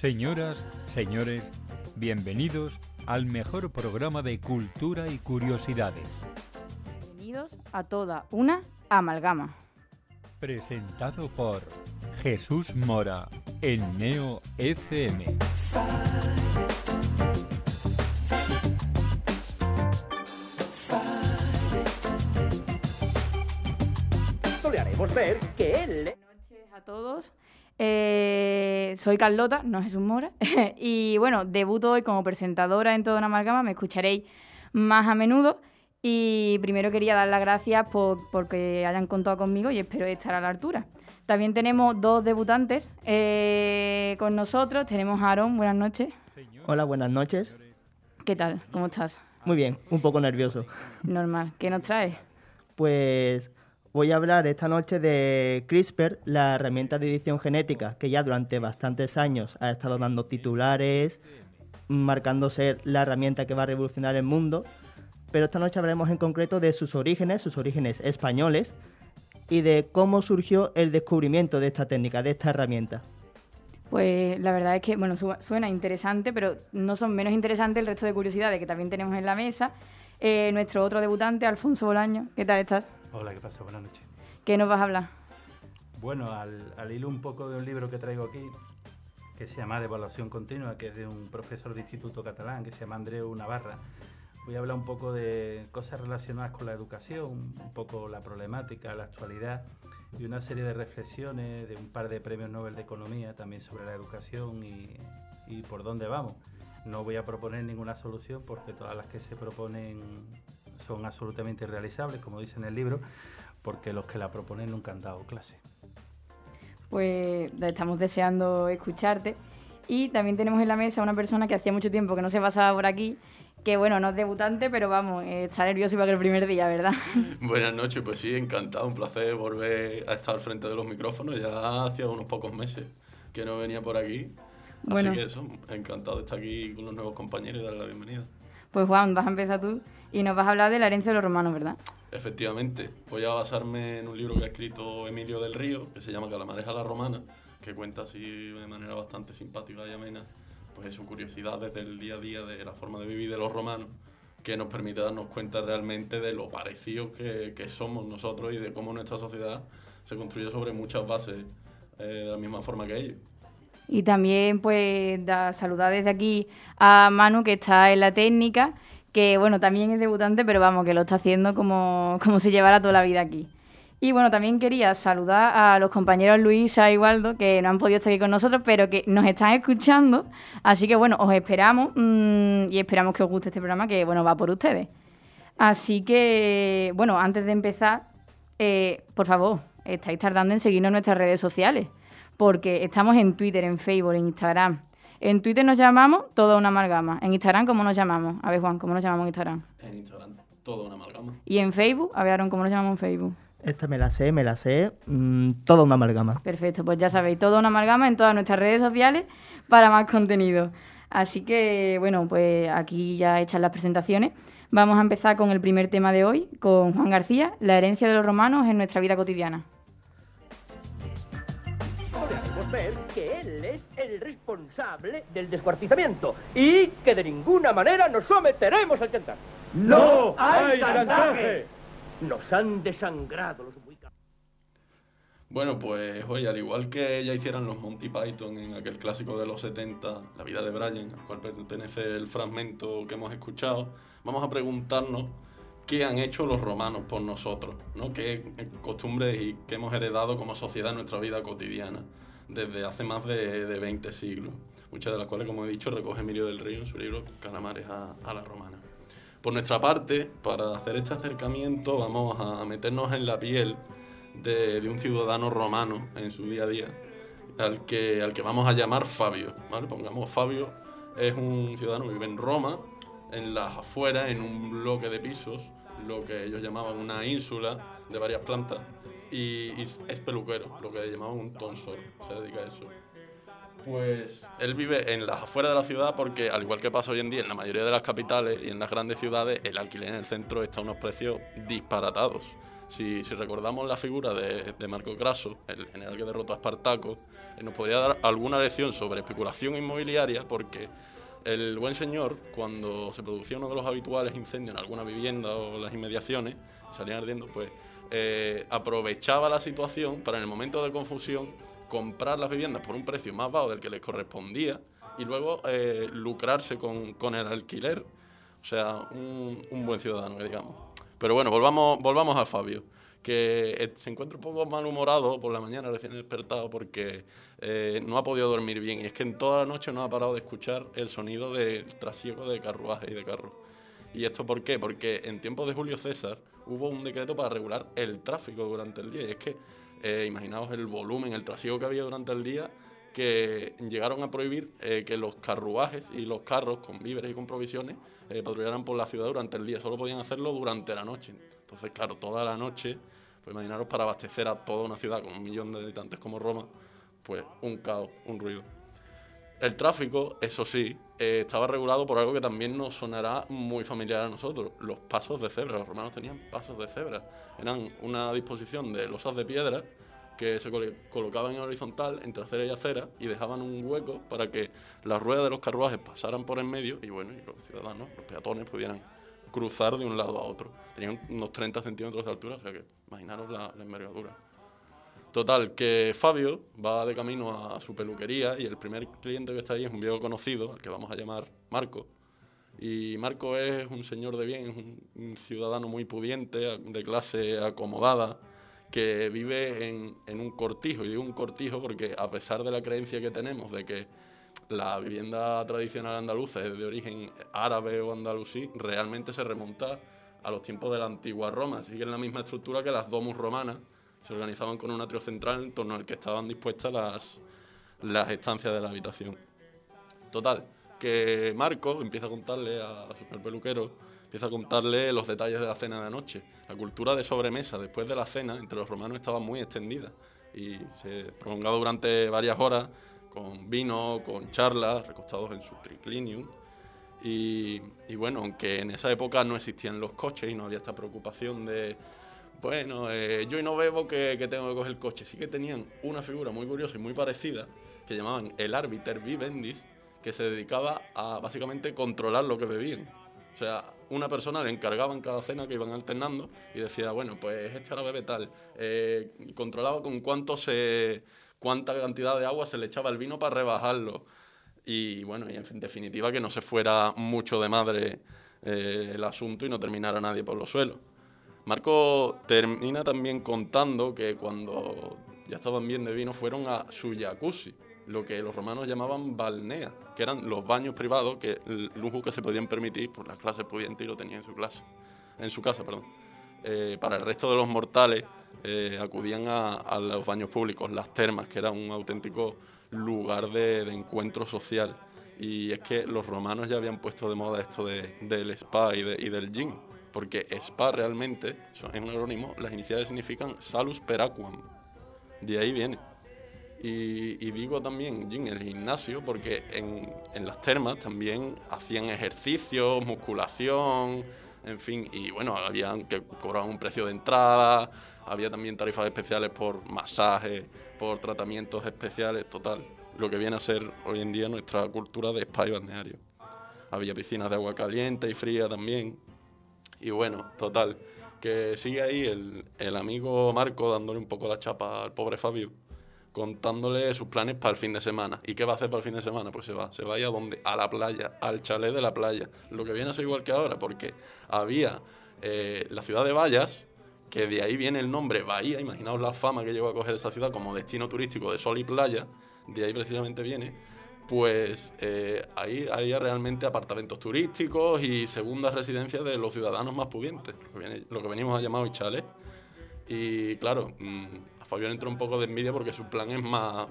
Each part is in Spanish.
Señoras, señores, bienvenidos al mejor programa de cultura y curiosidades. Bienvenidos a toda una amalgama. Presentado por Jesús Mora en Neo FM. le haremos ver que él... Buenas noches a todos. Eh, soy Carlota, no Jesús Mora. y bueno, debuto hoy como presentadora en Toda una Amalgama. Me escucharéis más a menudo. Y primero quería dar las gracias por porque hayan contado conmigo y espero estar a la altura. También tenemos dos debutantes eh, con nosotros. Tenemos a Aaron, buenas noches. Hola, buenas noches. ¿Qué tal? ¿Cómo estás? Muy bien, un poco nervioso. Normal. ¿Qué nos traes? Pues voy a hablar esta noche de CRISPR, la herramienta de edición genética que ya durante bastantes años ha estado dando titulares, marcando ser la herramienta que va a revolucionar el mundo. Pero esta noche hablaremos en concreto de sus orígenes, sus orígenes españoles, y de cómo surgió el descubrimiento de esta técnica, de esta herramienta. Pues la verdad es que, bueno, suena interesante, pero no son menos interesantes el resto de curiosidades que también tenemos en la mesa. Eh, nuestro otro debutante, Alfonso Bolaño, ¿qué tal estás? Hola, ¿qué pasa? Buenas noches. ¿Qué nos vas a hablar? Bueno, al, al hilo un poco de un libro que traigo aquí, que se llama De Evaluación Continua, que es de un profesor de Instituto Catalán, que se llama Andreu Navarra. Voy a hablar un poco de cosas relacionadas con la educación, un poco la problemática, la actualidad y una serie de reflexiones de un par de premios Nobel de Economía también sobre la educación y, y por dónde vamos. No voy a proponer ninguna solución porque todas las que se proponen son absolutamente irrealizables, como dice en el libro, porque los que la proponen nunca han dado clase. Pues estamos deseando escucharte. Y también tenemos en la mesa una persona que hacía mucho tiempo que no se pasaba por aquí, que bueno, no es debutante, pero vamos, eh, está nervioso igual que el primer día, ¿verdad? Buenas noches, pues sí, encantado, un placer volver a estar frente de los micrófonos, ya hacía unos pocos meses que no venía por aquí. Bueno. Así que eso, encantado de estar aquí con los nuevos compañeros y darle la bienvenida. Pues Juan, vas a empezar tú y nos vas a hablar de la herencia de los romanos, ¿verdad? Efectivamente, voy a basarme en un libro que ha escrito Emilio del Río, que se llama Calamares a la Romana, que cuenta así de manera bastante simpática y amena, pues eso, curiosidades del día a día de la forma de vivir de los romanos, que nos permite darnos cuenta realmente de lo parecidos que, que somos nosotros y de cómo nuestra sociedad se construye sobre muchas bases eh, de la misma forma que ellos. Y también, pues, da, saludar desde aquí a Manu, que está en la técnica, que, bueno, también es debutante, pero vamos, que lo está haciendo como, como si llevara toda la vida aquí. Y bueno, también quería saludar a los compañeros Luisa y Waldo, que no han podido estar aquí con nosotros, pero que nos están escuchando. Así que bueno, os esperamos mmm, y esperamos que os guste este programa, que bueno, va por ustedes. Así que, bueno, antes de empezar, eh, por favor, estáis tardando en seguirnos en nuestras redes sociales, porque estamos en Twitter, en Facebook, en Instagram. En Twitter nos llamamos Toda una Amalgama. En Instagram, ¿cómo nos llamamos? A ver, Juan, ¿cómo nos llamamos en Instagram? En Instagram, Toda una Amalgama. Y en Facebook, a ver, Aaron, ¿cómo nos llamamos en Facebook? Esta me la sé, me la sé, mmm, toda una amalgama. Perfecto, pues ya sabéis, toda una amalgama en todas nuestras redes sociales para más contenido. Así que, bueno, pues aquí ya hechas las presentaciones. Vamos a empezar con el primer tema de hoy, con Juan García, la herencia de los romanos en nuestra vida cotidiana. Ver que él es el responsable del descuartizamiento y que de ninguna manera nos someteremos al chantaje. ¡No hay chantaje! Nos han desangrado los Bueno, pues hoy, al igual que ya hicieran los Monty Python en aquel clásico de los 70, La vida de Brian, al cual pertenece el fragmento que hemos escuchado, vamos a preguntarnos qué han hecho los romanos por nosotros, ¿no? qué costumbres y qué hemos heredado como sociedad en nuestra vida cotidiana desde hace más de, de 20 siglos, muchas de las cuales, como he dicho, recoge Emilio del Río en su libro Calamares a, la Romana. Por nuestra parte, para hacer este acercamiento, vamos a meternos en la piel de, de, un ciudadano romano en su día a día, al que, al que vamos a llamar Fabio. ¿vale? Pongamos Fabio, es un ciudadano que vive en Roma, en las afueras, en un bloque de pisos, lo que ellos llamaban una ínsula de varias plantas, y, y es peluquero, lo que llamaban un tonsor, se dedica a eso. Pues él vive en las afueras de la ciudad porque, al igual que pasa hoy en día en la mayoría de las capitales y en las grandes ciudades, el alquiler en el centro está a unos precios disparatados. Si, si recordamos la figura de, de Marco Grasso, el general que derrotó a Espartaco, eh, nos podría dar alguna lección sobre especulación inmobiliaria, porque el buen señor, cuando se producía uno de los habituales incendios en alguna vivienda o las inmediaciones, salían ardiendo, pues eh, aprovechaba la situación para en el momento de confusión comprar las viviendas por un precio más bajo del que les correspondía y luego eh, lucrarse con, con, el alquiler. O sea, un, buen ciudadano, digamos. Pero bueno, volvamos, volvamos a Fabio, que eh, se encuentra un poco malhumorado por la mañana, recién despertado, porque no ha podido dormir bien. Y es que en toda la noche no ha parado de escuchar el sonido del trasiego de carruaje y de carro. ¿Y esto por qué? Porque en tiempos de Julio César hubo un decreto para regular el tráfico durante el día. Y es que, eh, imaginaos el volumen, el trasiego que había durante el día, que llegaron a prohibir eh, que los carruajes y los carros con víveres y con provisiones eh, patrullaran por la ciudad durante el día. Solo podían hacerlo durante la noche. Entonces, claro, toda la noche, pues imaginaros para abastecer a toda una ciudad con un millón de habitantes como Roma, pues un caos, un ruido. El tráfico, eso sí, eh, estaba regulado por algo que también nos sonará muy familiar a nosotros, los pasos de cebra. Los romanos tenían pasos de cebra. Eran una disposición de losas de piedra que se colocaban en horizontal entre acera y acera y dejaban un hueco para que las ruedas de los carruajes pasaran por en medio y bueno, y los ciudadanos, los peatones pudieran cruzar de un lado a otro. Tenían unos 30 centímetros de altura, o sea que imaginaros la, la envergadura. Total, que Fabio va de camino a su peluquería y el primer cliente que está ahí es un viejo conocido, al que vamos a llamar Marco. Y Marco es un señor de bien, un ciudadano muy pudiente, de clase acomodada, que vive en, en, un cortijo. Y digo un cortijo porque a pesar de la creencia que tenemos de que la vivienda tradicional andaluza es de origen árabe o andalusí, realmente se remonta a los tiempos de la antigua Roma. Sigue en la misma estructura que las domus romanas se organizaban con un atrio central en torno al que estaban dispuestas las, las estancias de la habitación. Total, que Marco empieza a contarle a su peluquero, empieza a contarle los detalles de la cena de anoche. La cultura de sobremesa después de la cena entre los romanos estaba muy extendida y se prolongaba durante varias horas con vino, con charlas, recostados en su triclinium. Y, y bueno, aunque en esa época no existían los coches y no había esta preocupación de bueno, eh, yo no bebo que, tengo que coger el coche. Sí que tenían una figura muy curiosa y muy parecida que llamaban el árbiter vivendis, que se dedicaba a básicamente controlar lo que bebían. O sea, una persona le encargaba en cada cena que iban alternando y decía, bueno, pues este ahora bebe tal. Eh, controlaba con cuánto se, cuánta cantidad de agua se le echaba el vino para rebajarlo. Y bueno, y en definitiva que no se fuera mucho de madre eh, el asunto y no terminara nadie por los suelos. Marco termina también contando que cuando ya estaban bien de vino fueron a su jacuzzi, lo que los romanos llamaban balnea, que eran los baños privados, que el lujo que se podían permitir por las clases pudientes y lo tenían en su clase, en su casa. Eh, para el resto de los mortales eh, acudían a, los baños públicos, las termas, que era un auténtico lugar de, encuentro social. Y es que los romanos ya habían puesto de moda esto de, del spa y, y del gin porque SPA realmente, es un acrónimo, las iniciales significan Salus per Aquam. De ahí viene. Y, digo también en el gimnasio porque en, en, las termas también hacían ejercicios, musculación, en fin, y bueno, habían que cobraban un precio de entrada, había también tarifas especiales por masajes, por tratamientos especiales, total, lo que viene a ser hoy en día nuestra cultura de spa y balneario. Había piscinas de agua caliente y fría también, y bueno, total, que sigue ahí el, el, amigo Marco dándole un poco la chapa al pobre Fabio, contándole sus planes para el fin de semana. ¿Y qué va a hacer para el fin de semana? Pues se va, se va a ir a dónde? A la playa, al chalet de la playa. Lo que viene a ser igual que ahora, porque había eh, la ciudad de Vallas, que de ahí viene el nombre Bahía, imaginaos la fama que llegó a coger esa ciudad como destino turístico de sol y playa, de ahí precisamente viene pues eh, ahí había realmente apartamentos turísticos y segundas residencias de los ciudadanos más pudientes, lo que, venimos a llamar hoy chalet. Y claro, mmm, a Fabián entró un poco de envidia porque su plan es más,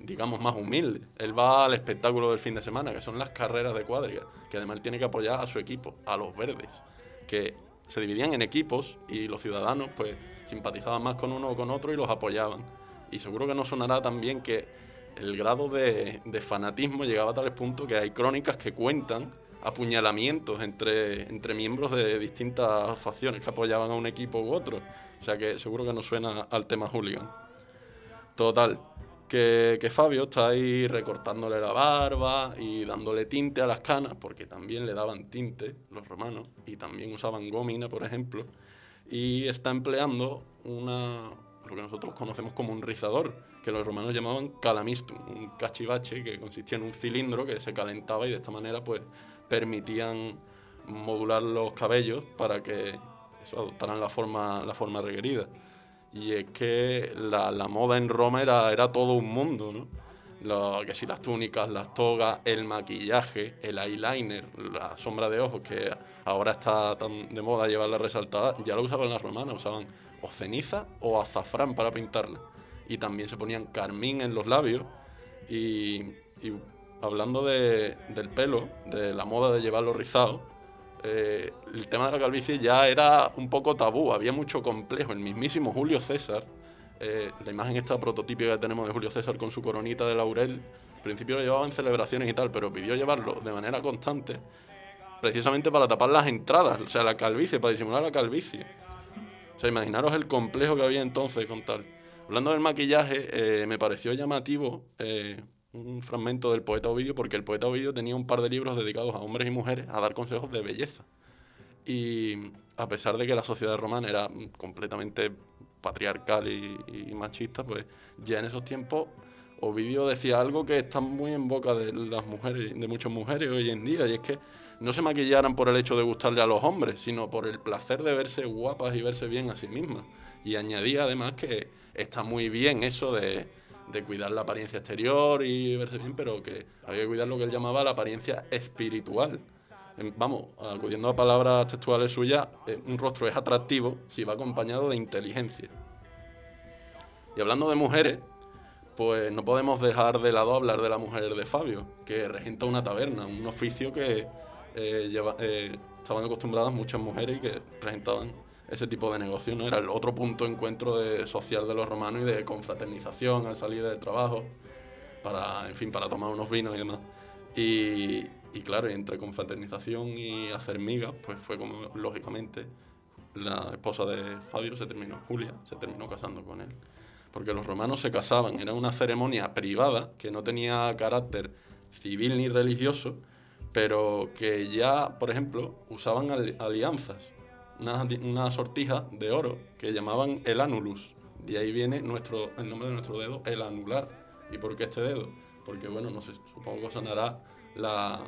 digamos, más humilde. Él va al espectáculo del fin de semana, que son las carreras de cuadriga, que además tiene que apoyar a su equipo, a los verdes, que se dividían en equipos y los ciudadanos pues simpatizaban más con uno o con otro y los apoyaban. Y seguro que no sonará también que el grado de, fanatismo llegaba a tal punto que hay crónicas que cuentan apuñalamientos entre, entre miembros de distintas facciones que apoyaban a un equipo u otro. O sea que seguro que no suena al tema hooligan. Total, que, que, Fabio está ahí recortándole la barba y dándole tinte a las canas, porque también le daban tinte los romanos y también usaban gómina, por ejemplo, y está empleando una, lo que nosotros conocemos como un rizador, que los romanos llamaban calamistum, un cachivache que consistía en un cilindro que se calentaba y de esta manera pues permitían modular los cabellos para que adoptaran la forma, la forma requerida. Y es que la, la moda en Roma era, era todo un mundo, ¿no? Que si las túnicas, las togas, el maquillaje, el eyeliner, la sombra de ojos, que ahora está tan de moda llevarla resaltada, ya lo usaban las romanas, usaban o ceniza o azafrán para pintarla. Y también se ponían carmín en los labios. Y, hablando de, del pelo, de la moda de llevarlo rizado, eh, el tema de la calvicie ya era un poco tabú, había mucho complejo. El mismísimo Julio César, eh, la imagen esta prototípica que tenemos de Julio César con su coronita de laurel, al principio lo llevaba en celebraciones y tal, pero pidió llevarlo de manera constante, precisamente para tapar las entradas, o sea, la calvicie, para disimular la calvicie. O sea, imaginaros el complejo que había entonces con tal. Hablando del maquillaje, eh, me pareció llamativo eh, un fragmento del poeta Ovidio, porque el poeta Ovidio tenía un par de libros dedicados a hombres y mujeres a dar consejos de belleza. Y a pesar de que la sociedad romana era completamente patriarcal y, y machista, pues ya en esos tiempos Ovidio decía algo que está muy en boca de las mujeres, de muchas mujeres hoy en día, y es que no se maquillaran por el hecho de gustarle a los hombres, sino por el placer de verse guapas y verse bien a sí mismas. Y añadía además que está muy bien eso de, de cuidar la apariencia exterior y verse bien, pero que había que cuidar lo que él llamaba la apariencia espiritual. Vamos, acudiendo a palabras textuales suyas, eh, un rostro es atractivo si va acompañado de inteligencia. Y hablando de mujeres, pues no podemos dejar de lado hablar de la mujer de Fabio, que regenta una taberna, un oficio que eh, eh, estaban acostumbradas muchas mujeres y que regentaban ese tipo de negocio, ¿no? Era el otro punto de encuentro de- social de los romanos y de confraternización al salir del trabajo, para, en fin, para tomar unos vinos y demás. Y, y claro, entre confraternización y hacer migas, pues fue como, lógicamente, la esposa de Fabio se terminó, Julia, se terminó casando con él. Porque los romanos se casaban, era una ceremonia privada que no tenía carácter civil ni religioso, pero que ya, por ejemplo, usaban ali- alianzas, una, sortija de oro que llamaban el anulus. De ahí viene nuestro, el nombre de nuestro dedo, el anular. ¿Y por qué este dedo? Porque, bueno, no sé, supongo que sonará la,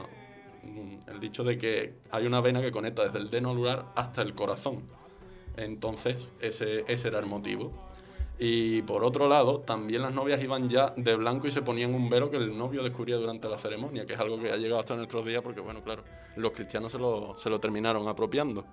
mm, el dicho de que hay una vena que conecta desde el dedo anular hasta el corazón. Entonces, ese, ese era el motivo. Y por otro lado, también las novias iban ya de blanco y se ponían un velo que el novio descubría durante la ceremonia, que es algo que ha llegado hasta nuestros días porque, bueno, claro, los cristianos se lo, se lo terminaron apropiando.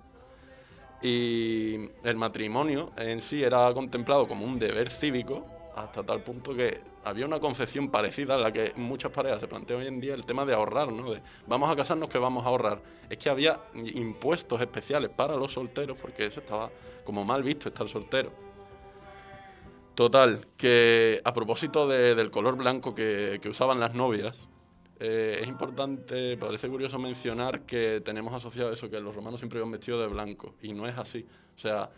Y el matrimonio en sí era contemplado como un deber cívico hasta tal punto que había una concepción parecida a la que muchas parejas se plantean hoy en día el tema de ahorrar, ¿no? De vamos a casarnos que vamos a ahorrar. Es que había impuestos especiales para los solteros porque eso estaba como mal visto estar soltero. Total, que a propósito de- del color blanco que, que usaban las novias, eh, es importante, parece curioso mencionar que tenemos asociado eso, que los romanos siempre iban vestidos de blanco, y no es así. O sea,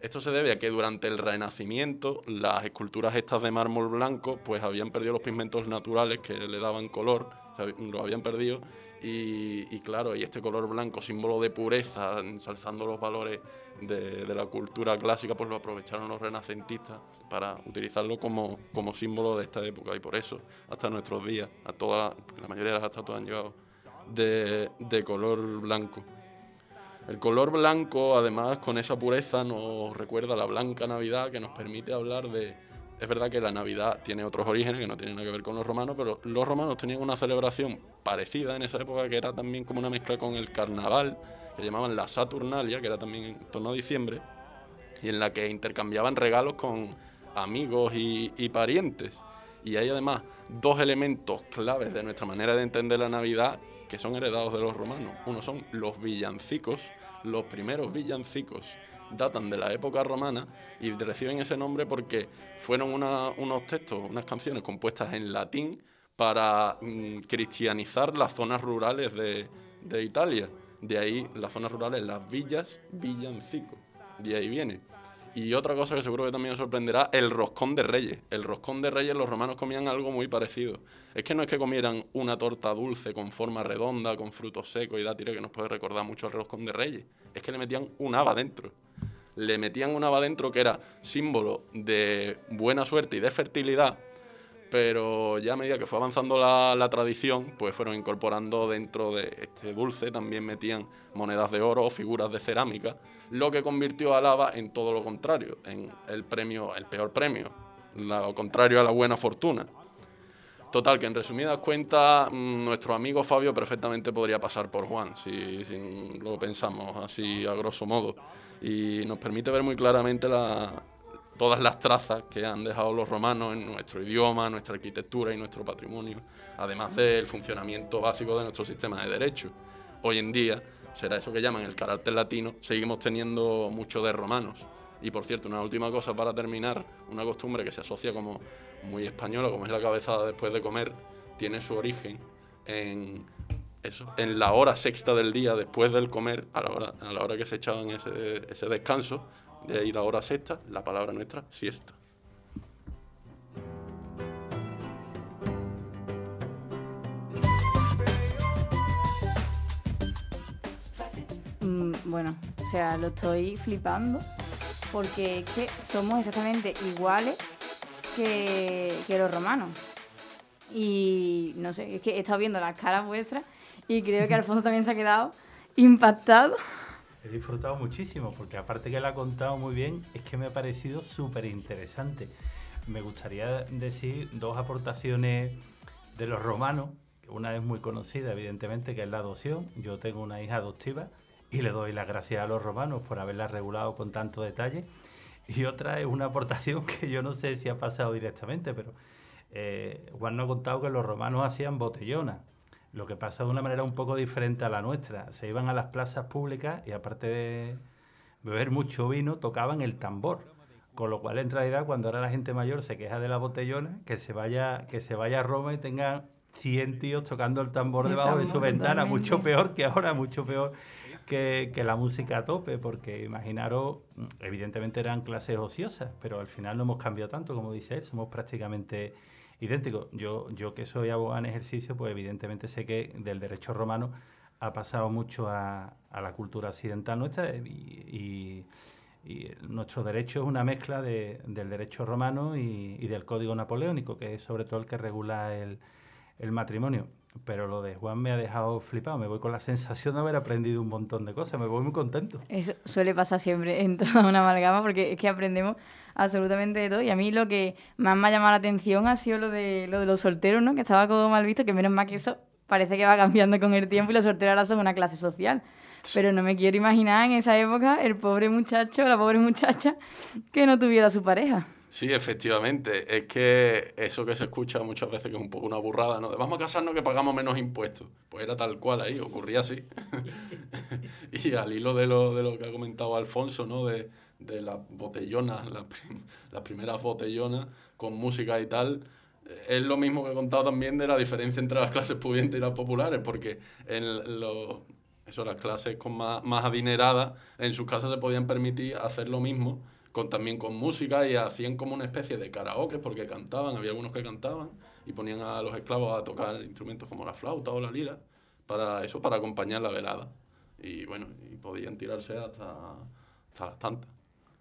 esto se debe a que durante el Renacimiento las esculturas estas de mármol blanco pues habían perdido los pigmentos naturales que le daban color, o sea, lo habían perdido, y, y claro, y este color blanco, símbolo de pureza, ensalzando los valores de, la cultura clásica, pues lo aprovecharon los renacentistas para utilizarlo como, como símbolo de esta época, y por eso, hasta nuestros días, a toda, la mayoría de las estatuas han llegado de, de color blanco. El color blanco, además, con esa pureza, nos recuerda la blanca Navidad que nos permite hablar de... Es verdad que la Navidad tiene otros orígenes que no tienen nada que ver con los romanos, pero los romanos tenían una celebración parecida en esa época que era también como una mezcla con el carnaval, que llamaban la Saturnalia, que era también en torno a diciembre, y en la que intercambiaban regalos con amigos y, y parientes. Y hay además dos elementos claves de nuestra manera de entender la Navidad que son heredados de los romanos. Uno son los villancicos. Los primeros villancicos datan de la época romana y reciben ese nombre porque fueron una- unos textos, unas canciones compuestas en latín para mm, cristianizar las zonas rurales de, de Italia. De ahí las zonas rurales, las villas, villancico. De ahí viene. Y otra cosa que seguro que también sorprenderá, el roscón de reyes. El roscón de reyes los romanos comían algo muy parecido. Es que no es que comieran una torta dulce con forma redonda, con frutos secos y dátiles, que nos puede recordar mucho al roscón de reyes. Es que le metían un haba dentro. Le metían un haba dentro que era símbolo de buena suerte y de fertilidad, pero ya a medida que fue avanzando la, tradición, pues fueron incorporando dentro de este dulce, también metían monedas de oro o figuras de cerámica, lo que convirtió a Lava en todo lo contrario, en el premio, el peor premio, lo contrario a la buena fortuna. Total, que en resumidas cuentas, mm, nuestro amigo Fabio perfectamente podría pasar por Juan, si lo pensamos así a grosso modo. Y nos permite ver muy claramente la, todas las trazas que han dejado los romanos en nuestro idioma, nuestra arquitectura y nuestro patrimonio, además del funcionamiento básico de nuestro sistema de derecho. Hoy en día, será eso que llaman el carácter latino, seguimos teniendo mucho de romanos. Y por cierto, una última cosa para terminar, una costumbre que se asocia como muy española, como es la cabezada después de comer, tiene su origen en eso, en la hora sexta del día después del comer, a la hora, a la hora que se echaban ese, ese descanso, de ahí la hora sexta, la palabra nuestra, siesta. Mm, bueno, o sea, lo estoy flipando porque es que somos exactamente iguales que, que los romanos. Y no sé, es que he estado viendo las caras vuestras y creo que Alfonso también se ha quedado impactado. He disfrutado muchísimo porque aparte que lo ha contado muy bien, es que me ha parecido súper interesante. Me gustaría decir dos aportaciones de los romanos. Una es muy conocida, evidentemente, que es la adopción. Yo tengo una hija adoptiva y le doy las gracias a los romanos por haberla regulado con tanto detalle. Y otra es una aportación que yo no sé si ha pasado directamente, pero eh, Juan nos ha contado que los romanos hacían botellonas. Lo que pasa de una manera un poco diferente a la nuestra. Se iban a las plazas públicas y aparte de beber mucho vino, tocaban el tambor. Con lo cual, en realidad, cuando ahora la gente mayor se queja de la botellona, que se vaya, que se vaya a Roma y tenga 100 tíos tocando el tambor El debajo de su ventana, totalmente. mucho peor que ahora, mucho peor que, que la música a tope, porque imaginaros, evidentemente eran clases ociosas, pero al final no hemos cambiado tanto, como dice él, somos prácticamente idénticos. Yo, yo que soy abogado en ejercicio, pues evidentemente sé que del derecho romano ha pasado mucho a, a la cultura occidental nuestra y, y- y nuestro derecho es una mezcla de- del derecho romano y, y del código napoleónico, que es sobre todo el que regula el, el matrimonio. Pero lo de Juan me ha dejado flipado, me voy con la sensación de haber aprendido un montón de cosas, me voy muy contento. Eso suele pasar siempre en toda una amalgama porque es que aprendemos absolutamente de todo. Y a mí lo que más me ha llamado la atención ha sido lo de, lo de los solteros, ¿no? Que estaba como mal visto, que menos mal que eso parece que va cambiando con el tiempo y los solteros ahora son una clase social. Pero no me quiero imaginar en esa época el pobre muchacho, la pobre muchacha que no tuviera su pareja. Sí, efectivamente. Es que eso que se escucha muchas veces que es un poco una burrada, ¿no? De, vamos a casarnos que pagamos menos impuestos. Pues era tal cual ahí, ocurría así. y al hilo de lo, de lo que ha comentado Alfonso, ¿no? De, de las botellonas, las, prim- las primeras botellonas con música y tal. eh, Es lo mismo que he contado también de la diferencia entre las clases pudientes y las populares, porque en los, eso, las clases con más, más adineradas en sus casas se podían permitir hacer lo mismo, con, también con música y hacían como una especie de karaoke porque cantaban, había algunos que cantaban y ponían a los esclavos a tocar instrumentos como la flauta o la lira para eso, para acompañar la velada. Y bueno, y podían tirarse hasta, hasta las tantas.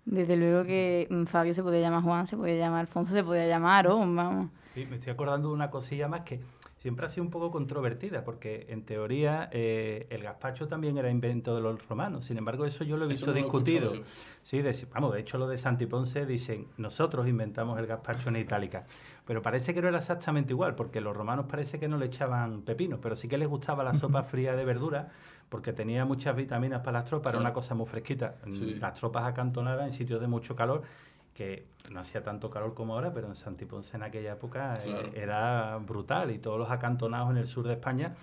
Desde luego que mm, Fabio se podía llamar Juan, se podía llamar Alfonso, se podía llamar Aarón, vamos. Sí, me estoy acordando de una cosilla más que siempre ha sido un poco controvertida, porque en teoría eh, el gazpacho también era invento de los romanos. Sin embargo, eso yo lo he visto no discutido. Sí, de- vamos, de hecho lo de Santi Ponce dicen, nosotros inventamos el gazpacho en Itálica. Pero parece que no era exactamente igual, porque los romanos parece que no le echaban pepinos, pero sí que les gustaba la sopa fría de verdura, porque tenía muchas vitaminas para las tropas, era una cosa muy fresquita. Sí. Las tropas acantonadas en sitios de mucho calor, que no hacía tanto calor como ahora, pero en Santi Ponce en aquella época eh, Claro. era brutal, y todos los acantonados en el sur de España,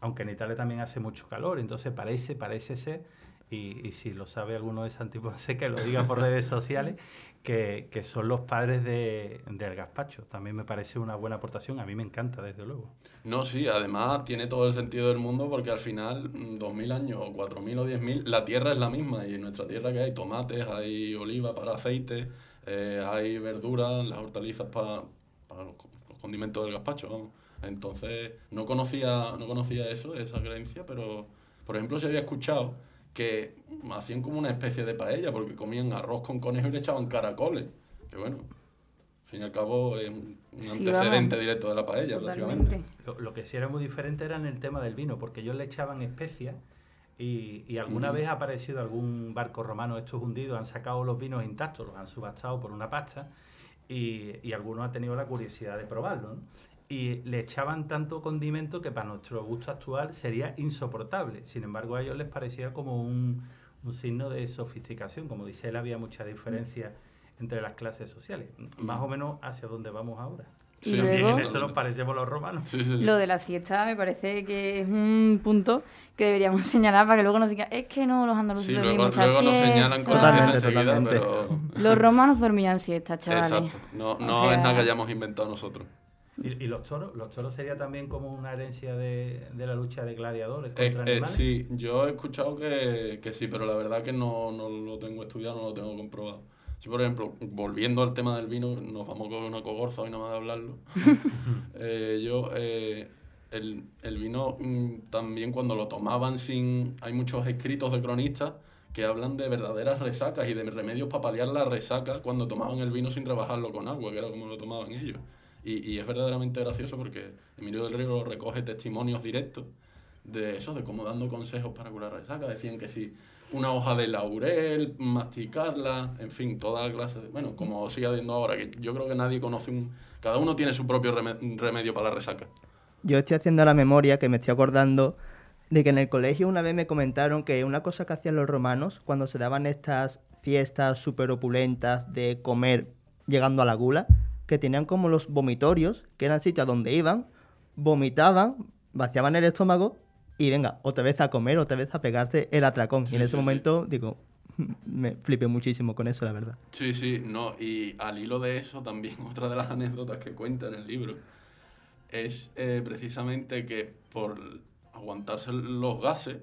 aunque en Italia también hace mucho calor, entonces parece, parece ser, y, si lo sabe alguno de Santiponce, que lo diga por redes sociales, que, son los padres de, del gazpacho. También me parece una buena aportación, a mí me encanta, desde luego. No, sí, además tiene todo el sentido del mundo porque al final, 2.000 años o 4.000 o 10.000, la tierra es la misma y en nuestra tierra que hay tomates, hay oliva para aceite, eh, hay verduras, las hortalizas para, los, condimentos del gazpacho, Entonces, no conocía, no conocía eso, esa creencia, pero, por ejemplo, se había escuchado que hacían como una especie de paella, porque comían arroz con conejo y le echaban caracoles. Que bueno, al fin y al cabo es un, antecedente directo de la paella, prácticamente. Lo, que sí era muy diferente era en el tema del vino, porque ellos le echaban especias y, alguna vez ha aparecido algún barco romano estos hundidos, han sacado los vinos intactos, los han subastado por una pasta y, y alguno ha tenido la curiosidad de probarlo. ¿no? y le echaban tanto condimento que para nuestro gusto actual sería insoportable. Sin embargo, a ellos les parecía como un, signo de sofisticación. Como dice él, había mucha diferencia entre las clases sociales. Más o menos hacia donde vamos ahora. Y, luego, en eso nos parecemos los romanos. lo de la siesta me parece que es un punto que deberíamos señalar para que luego nos digan, es que no, los andaluces dormían mucha luego nos señalan con pero... Los romanos dormían siesta, chavales. Exacto. No, no es nada que hayamos inventado nosotros. ¿Y, los toros? ¿Los toros sería también como una herencia de, la lucha de gladiadores contra eh, animales? sí, yo he escuchado que, sí, pero la verdad que no, lo tengo estudiado, no lo tengo comprobado. Si, por ejemplo, volviendo al tema del vino, nos vamos con una cogorza hoy nada más de hablarlo. Eh, yo, eh, el, el, vino mm, también cuando lo tomaban sin... Hay muchos escritos de cronistas que hablan de verdaderas resacas y de remedios para paliar la resaca cuando tomaban el vino sin rebajarlo con agua, que era como lo tomaban ellos. Y, es verdaderamente gracioso porque Emilio del Río recoge testimonios directos de eso, de cómo dando consejos para curar resaca. Decían que si una hoja de laurel, masticarla, en fin, toda clase de... Bueno, como sigue habiendo ahora, que yo creo que nadie conoce un... Cada uno tiene su propio remedio para la resaca. Yo estoy haciendo la memoria, que me estoy acordando de que en el colegio una vez me comentaron que una cosa que hacían los romanos cuando se daban estas fiestas súper opulentas de comer llegando a la gula, que tenían como los vomitorios, que eran sitios donde iban, vomitaban, vaciaban el estómago y venga, otra vez a comer, otra vez a pegarte el atracón. y en ese momento, digo, me flipé muchísimo con eso, la verdad. Sí, sí, no, y al hilo de eso también otra de las anécdotas que cuenta en el libro es eh, precisamente que por aguantarse los gases,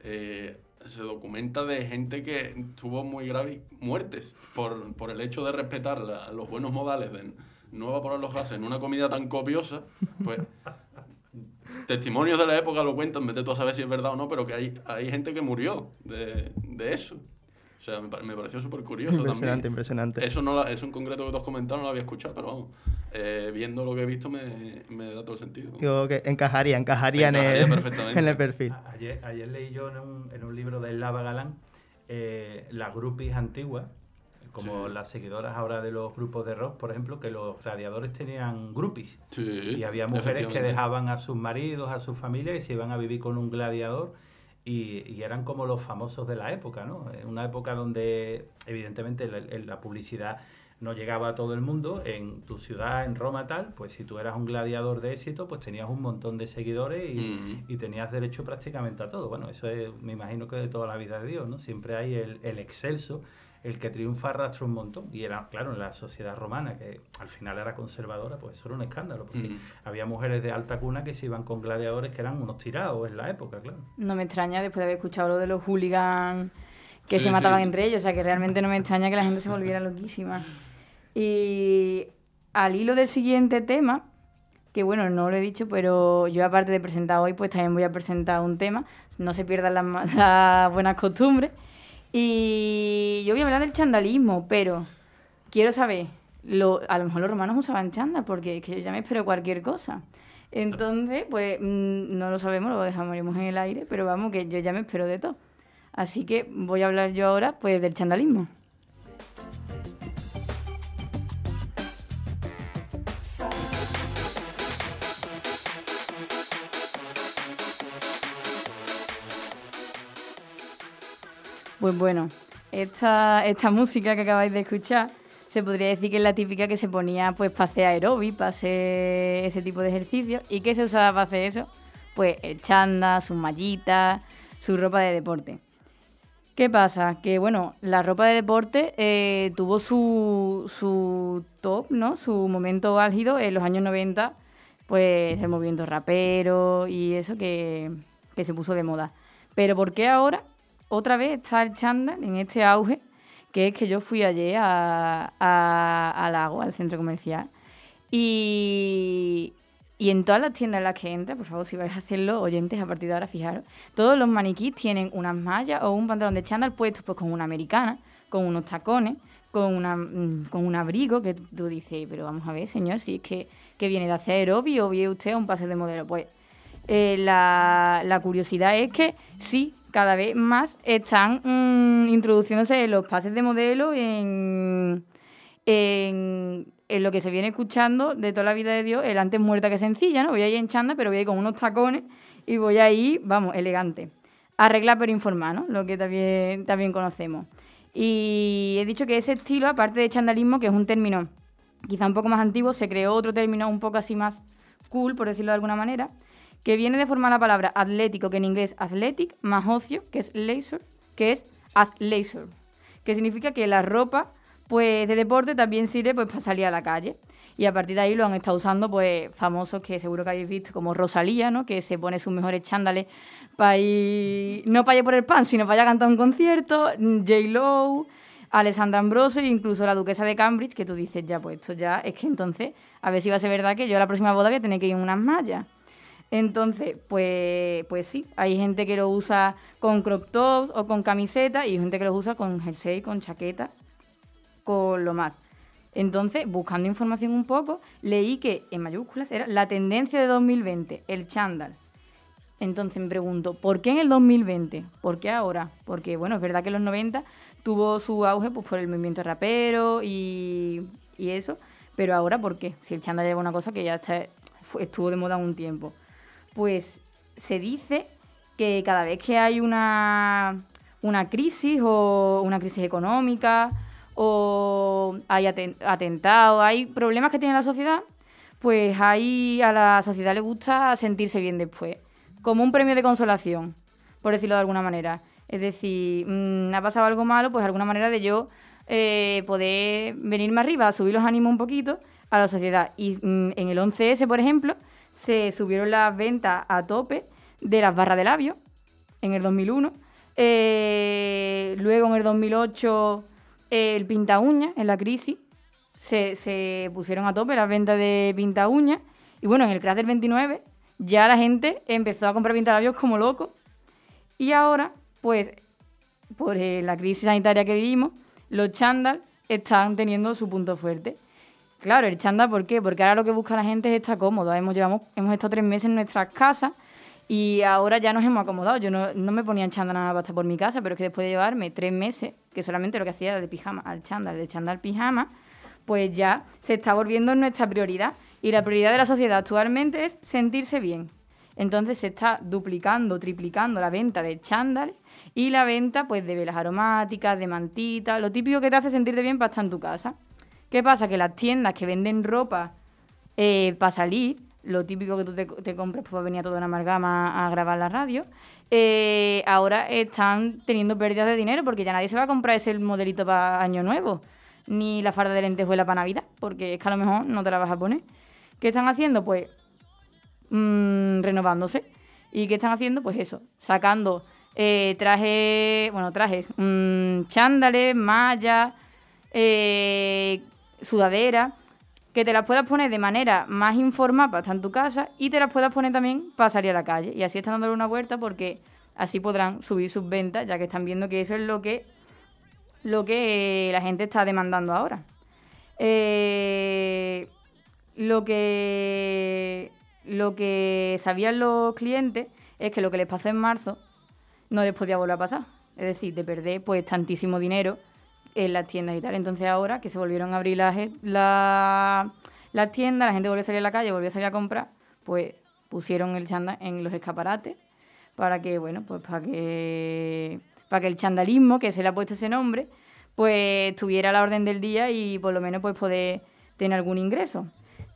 eh, se documenta de gente que tuvo muy graves muertes por, por el hecho de respetar los buenos modales de no evaporar los gases en una comida tan copiosa, pues testimonios de la época lo cuentan, vete tú a saber si es verdad o no, pero que hay, hay gente que murió de, de eso. O sea, me, me pareció súper curioso impresionante, Impresionante, Eso, no eso en concreto que tú has comentado no lo había escuchado, pero vamos, eh, viendo lo que he visto me, me, da todo el sentido. Yo que encajaría, encajaría, en, el, en, el, perfil. Ayer, ayer leí yo en un, en un libro de Lava Galán eh, las groupies antiguas, como las seguidoras ahora de los grupos de rock, por ejemplo, que los radiadores tenían groupies. y había mujeres que dejaban a sus maridos, a sus familias y se iban a vivir con un gladiador y, eran como los famosos de la época, ¿no? Una época donde evidentemente la, publicidad no llegaba a todo el mundo, en tu ciudad, en Roma tal, pues si tú eras un gladiador de éxito, pues tenías un montón de seguidores y, tenías derecho prácticamente a todo. Bueno, eso es, me imagino que de toda la vida de Dios, ¿no? Siempre hay el, el excelso el que triunfa arrastra un montón. Y era, claro, en la sociedad romana, que al final era conservadora, pues eso era un escándalo, porque mm. había mujeres de alta cuna que se iban con gladiadores que eran unos tirados en la época, claro. No me extraña después de haber escuchado lo de los hooligans que se mataban entre ellos, o sea que realmente no me extraña que la gente se volviera loquísima. Y al hilo del siguiente tema, que bueno, no lo he dicho, pero yo aparte de presentar hoy, pues también voy a presentar un tema, no se pierdan las buenas costumbres. Y yo voy a hablar del chandalismo, pero quiero saber, lo, a lo mejor los romanos usaban chanda, porque es que yo ya me espero cualquier cosa. Entonces, pues mm, no lo sabemos, lo dejamos en el aire, pero vamos, que yo ya me espero de todo. Así que voy a hablar yo ahora pues del chandalismo. Pues bueno, esta, esta música que acabáis de escuchar se podría decir que es la típica que se ponía pues para hacer aeróbic, para hacer ese tipo de ejercicios. ¿Y qué se usaba para hacer eso? Pues el chanda, sus mallitas, su ropa de deporte. ¿Qué pasa? Que bueno, la ropa de deporte eh, tuvo su, su top, ¿no? Su momento álgido en los años 90, pues el movimiento rapero y eso que, que se puso de moda. Pero ¿por qué ahora otra vez está el chándal en este auge? Que es que yo fui ayer a, al agua, al centro comercial, y, y en todas las tiendas en las que entra, por favor, si vais a hacerlo, oyentes, a partir de ahora, fijaros, todos los maniquís tienen unas mallas o un pantalón de chándal puesto pues con una americana, con unos tacones, con, una, mm, con un abrigo que tú dices, pero vamos a ver, señor, si es que, que viene de hacer aerobio o viene usted a un pase de modelo. Pues eh, la, la curiosidad es que sí, cada vez más están mm, introduciéndose los pases de modelo en, en, lo que se viene escuchando de toda la vida de Dios, el antes muerta que sencilla, ¿no? Voy a en chanda, pero voy a ir con unos tacones y voy a ir, vamos, elegante. Arreglar pero informar, ¿no? Lo que también, también conocemos. Y he dicho que ese estilo, aparte de chandalismo, que es un término quizá un poco más antiguo, se creó otro término un poco así más cool, por decirlo de alguna manera, que viene de formar la palabra atlético, que en inglés athletic, más ocio, que es leisure, que es athleisure, que significa que la ropa pues de deporte también sirve pues para salir a la calle. Y a partir de ahí lo han estado usando pues famosos que seguro que habéis visto como Rosalía, ¿no? Que se pone sus mejores chándales para ir, no para ir por el pan, sino para ir a cantar un concierto, J. Lo, Alessandra Ambrosio e incluso la duquesa de Cambridge, que tú dices, ya pues esto ya es que entonces, a ver si va a ser verdad que yo a la próxima boda voy a tener que ir en unas mallas. Entonces, pues, pues sí, hay gente que lo usa con crop tops o con camiseta y gente que lo usa con jersey, con chaqueta, con lo más. Entonces, buscando información un poco, leí que en mayúsculas era la tendencia de 2020, el chándal. Entonces me pregunto, ¿por qué en el 2020? ¿Por qué ahora? Porque, bueno, es verdad que en los 90 tuvo su auge pues, por el movimiento rapero y, y eso, pero ahora, ¿por qué? Si el chándal lleva una cosa que ya estuvo de moda un tiempo. Pues se dice que cada vez que hay una, una crisis o una crisis económica o hay aten- atentados, hay problemas que tiene la sociedad, pues ahí a la sociedad le gusta sentirse bien después, como un premio de consolación, por decirlo de alguna manera. Es decir, mm, ha pasado algo malo, pues alguna manera de yo eh, poder venirme arriba, subir los ánimos un poquito a la sociedad. Y mm, en el 11S, por ejemplo, se subieron las ventas a tope de las barras de labios en el 2001. Eh, luego en el 2008 eh, el pinta uñas en la crisis. Se, pusieron a tope las ventas de pinta uñas. Y bueno, en el crash del 29 ya la gente empezó a comprar pintalabios como loco. Y ahora, pues, por eh, la crisis sanitaria que vivimos, los chándal están teniendo su punto fuerte. Claro, el chándal, ¿por qué? Porque ahora lo que busca la gente es estar cómodo. Hemos, llevamos, hemos estado tres meses en nuestras casas y ahora ya nos hemos acomodado. Yo no, no me ponía en chándal nada estar por mi casa, pero es que después de llevarme tres meses, que solamente lo que hacía era de pijama al chándal, de chándal al pijama, pues ya se está volviendo nuestra prioridad. Y la prioridad de la sociedad actualmente es sentirse bien. Entonces se está duplicando, triplicando la venta de chándales y la venta pues de velas aromáticas, de mantitas, lo típico que te hace sentirte bien para estar en tu casa. ¿Qué pasa? Que las tiendas que venden ropa eh, para salir, lo típico que tú te, compras pues, para venir a toda una amalgama a grabar la radio, eh, ahora están teniendo pérdidas de dinero porque ya nadie se va a comprar ese modelito para Año Nuevo, ni la farda de lentejuela para Navidad, porque es que a lo mejor no te la vas a poner. ¿Qué están haciendo? Pues mm, renovándose. ¿Y qué están haciendo? Pues eso, sacando eh, trajes, bueno, trajes, mm, chándales, mallas, eh, sudadera, que te las puedas poner de manera más informal para estar en tu casa y te las puedas poner también para salir a la calle. Y así están dándole una vuelta porque así podrán subir sus ventas, ya que están viendo que eso es lo que, lo que eh, la gente está demandando ahora. Eh, lo que lo que sabían los clientes es que lo que les pasó en marzo no les podía volver a pasar. Es decir, de perder pues tantísimo dinero en las tiendas y tal. Entonces ahora que se volvieron a abrir las, la- las tiendas, la gente volvió a salir a la calle, volvió a salir a comprar, pues pusieron el chándal en los escaparates para que, bueno, pues para que, para que el chandalismo, que se le ha puesto ese nombre, pues tuviera la orden del día y por lo menos pues poder tener algún ingreso.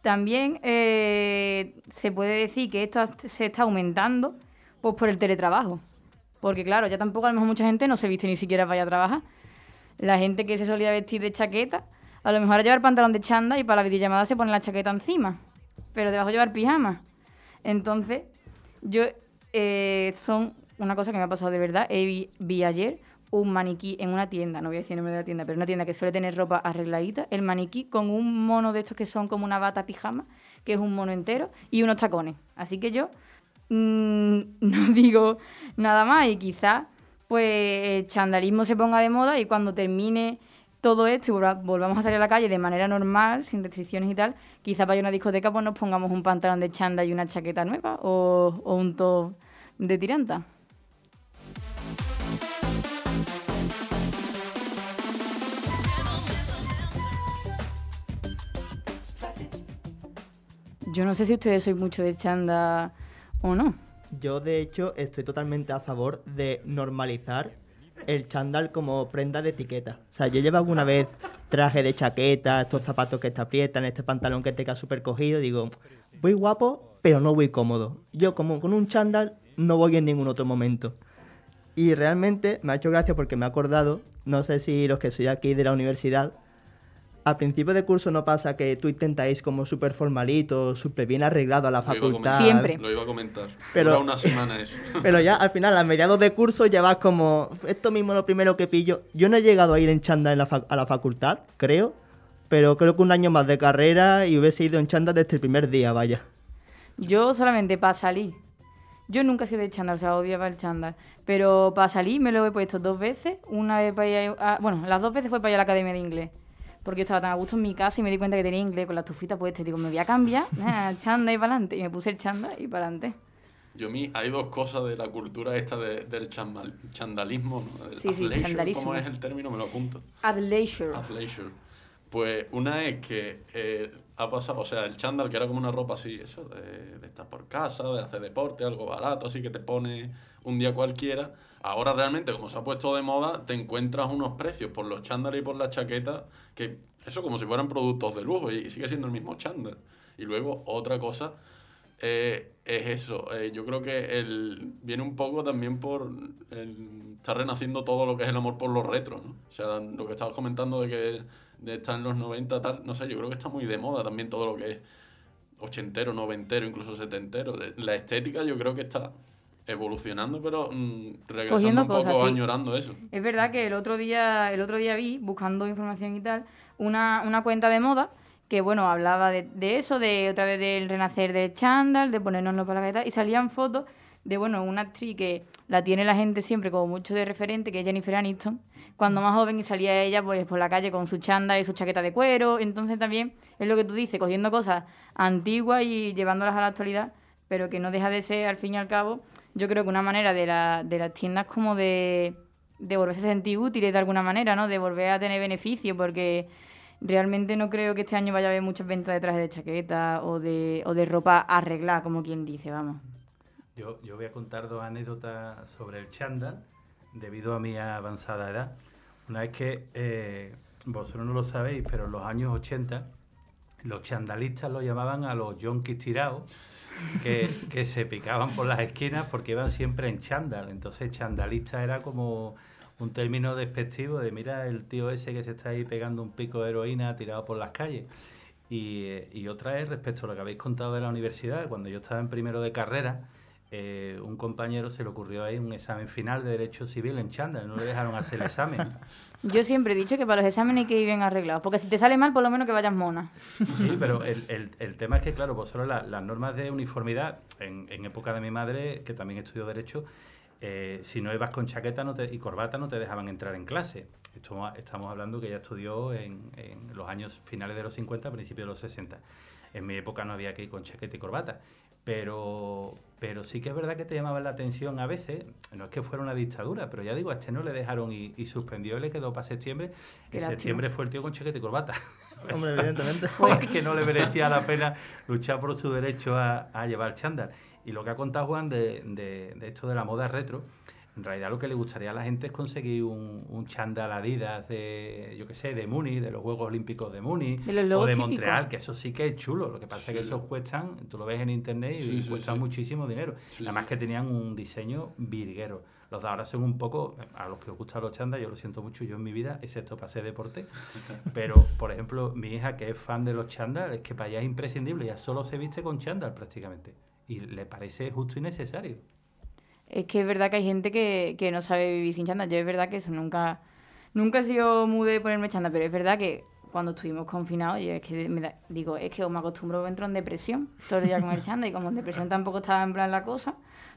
También eh, se puede decir que esto se está aumentando pues por el teletrabajo. Porque claro, ya tampoco a lo mejor mucha gente no se viste ni siquiera para ir a trabajar. La gente que se solía vestir de chaqueta, a lo mejor a llevar pantalón de chanda y para la videollamada se pone la chaqueta encima, pero debajo llevar pijama. Entonces, yo, eh, son una cosa que me ha pasado de verdad, vi, ayer un maniquí en una tienda, no voy a decir el nombre de la tienda, pero una tienda que suele tener ropa arregladita, el maniquí con un mono de estos que son como una bata pijama, que es un mono entero, y unos tacones. Así que yo mm, no digo nada más y quizás pues el chandalismo se ponga de moda y cuando termine todo esto y volva- volvamos a salir a la calle de manera normal, sin restricciones y tal, quizás para ir a una discoteca pues nos pongamos un pantalón de chanda y una chaqueta nueva o, o un top de tiranta. Yo no sé si ustedes sois mucho de chanda o no. Yo, de hecho, estoy totalmente a favor de normalizar el chándal como prenda de etiqueta. O sea, yo llevo alguna vez traje de chaqueta, estos zapatos que te aprietan, este pantalón que te queda súper cogido, digo, voy guapo, pero no voy cómodo. Yo como con un chándal no voy en ningún otro momento. Y realmente me ha hecho gracia porque me he acordado, no sé si los que soy aquí de la universidad, al principio de curso no pasa que tú intentáis como súper formalito, súper bien arreglado a la Lo iba a facultad. comentar, Siempre. Lo iba a comentar. Pero- Dura una semana eso. Pero ya al final, a mediados de curso, ya vas como. Esto mismo es lo primero que pillo. Yo no he llegado a ir en chanda en la fa- a la facultad, creo. Pero creo que un año más de carrera y hubiese ido en chanda desde el primer día, vaya. Yo solamente para salir. Yo nunca he sido de chándal, o sea, odiaba el chándal. Pero para salir me lo he puesto dos veces. Una vez para ir a... Bueno, las dos veces fue para ir a la academia de inglés. Porque yo estaba tan a gusto en mi casa y me di cuenta que tenía inglés con la estufita puesta. Y digo, me voy a cambiar, chanda y para adelante. Y me puse el chanda y para adelante. Yo a mí hay dos cosas de la cultura esta de- del chanmal- chandalismo, ¿no? El Sí, sí, athleisure, chandalismo. ¿Cómo es el término? Me lo apunto. At leisure. Athleisure. Pues una es que eh, ha pasado, o sea, el chándal que era como una ropa así, eso, de, de estar por casa, de hacer deporte, algo barato, así que te pone un día cualquiera. Ahora realmente, como se ha puesto de moda, te encuentras unos precios por los chándales y por las chaquetas que eso como si fueran productos de lujo y sigue siendo el mismo chándal. Y luego otra cosa eh, es eso. eh, yo creo que el, viene un poco también por el, está renaciendo todo lo que es el amor por los retros, ¿no? O sea, lo que estabas comentando de que de estar en los 90 tal, no sé, yo creo que está muy de moda también todo lo que es ochentero, noventero, incluso setentero. La estética yo creo que está evolucionando, pero mm, regresando Cogiendo un poco, cosas, sí. añorando eso. Es verdad que el otro día, el otro día vi, buscando información y tal, una, una cuenta de moda que, bueno, hablaba de, de eso, de otra vez del renacer del chándal, de ponernos para la cabeza, y salían fotos de, bueno, una actriz que la tiene la gente siempre como mucho de referente, que es Jennifer Aniston, cuando más joven y salía ella pues por la calle con su chándal y su chaqueta de cuero, entonces también es lo que tú dices, cogiendo cosas antiguas y llevándolas a la actualidad, pero que no deja de ser, al fin y al cabo, yo creo que una manera de, la, de las tiendas como de, de volverse a sentir útiles de alguna manera, ¿no? De volver a tener beneficio, porque realmente no creo que este año vaya a haber muchas ventas de trajes de chaqueta o de, o de ropa arreglada, como quien dice, vamos. Yo, yo voy a contar dos anécdotas sobre el chándal debido a mi avanzada edad. Una vez que, eh, vosotros no lo sabéis, pero en los años 80 los chandalistas lo llamaban a los yonkis tirados, que, se picaban por las esquinas porque iban siempre en chándal. Entonces chandalista era como un término despectivo de mira el tío ese que se está ahí pegando un pico de heroína tirado por las calles. Y, eh, y otra es respecto a lo que habéis contado de la universidad, cuando yo estaba en primero de carrera, eh, un compañero se le ocurrió ahí un examen final de Derecho Civil en chándal, no le dejaron hacer el examen. Yo siempre he dicho que para los exámenes hay que ir bien arreglados, porque si te sale mal, por lo menos que vayas mona. Sí, pero el, el- el tema es que, claro, vosotros la- las normas de uniformidad, en, en época de mi madre, que también estudió Derecho, eh, si no ibas con chaqueta no te- y corbata no te dejaban entrar en clase. Esto, estamos hablando que ella estudió en, en los años finales de los 50, principios de los 60. En mi época no había que ir con chaqueta y corbata. Pero, pero sí que es verdad que te llamaban la atención a veces, no es que fuera una dictadura, pero ya digo, a este no le dejaron y, y suspendió y le quedó para septiembre. Lástima. septiembre fue el tío con chaqueta y corbata. Hombre, evidentemente. Pues que no le merecía la pena luchar por su derecho a, a llevar chándal. Y lo que ha contado Juan de, de- de esto de la moda retro, En realidad lo que le gustaría a la gente es conseguir un, un chándal Adidas de, yo qué sé, de Muni, de los Juegos Olímpicos de Muni, De o de. Montreal, que eso sí que es chulo. Lo que pasa es que esos cuestan, tú lo ves en internet y Sí, sí, cuestan sí. muchísimo dinero. Sí, Además sí. que tenían un diseño virguero. Los de ahora son un poco, a los que os gustan los chándal, yo lo siento mucho, yo en mi vida, excepto para hacer deporte, pero por ejemplo, mi hija que es fan de los chándal, es que para ella es imprescindible, ella solo se viste con chándal prácticamente. Y le parece justo y necesario. Es que es verdad que hay gente que, que no sabe vivir sin chándal. Yo es verdad que eso nunca, nunca he sido muy de ponerme chándal, pero es verdad que cuando estuvimos confinados, yo es que me da- digo, es que o me acostumbro entro en depresión todo el día con el chándal y como en depresión tampoco estaba en plan la cosa,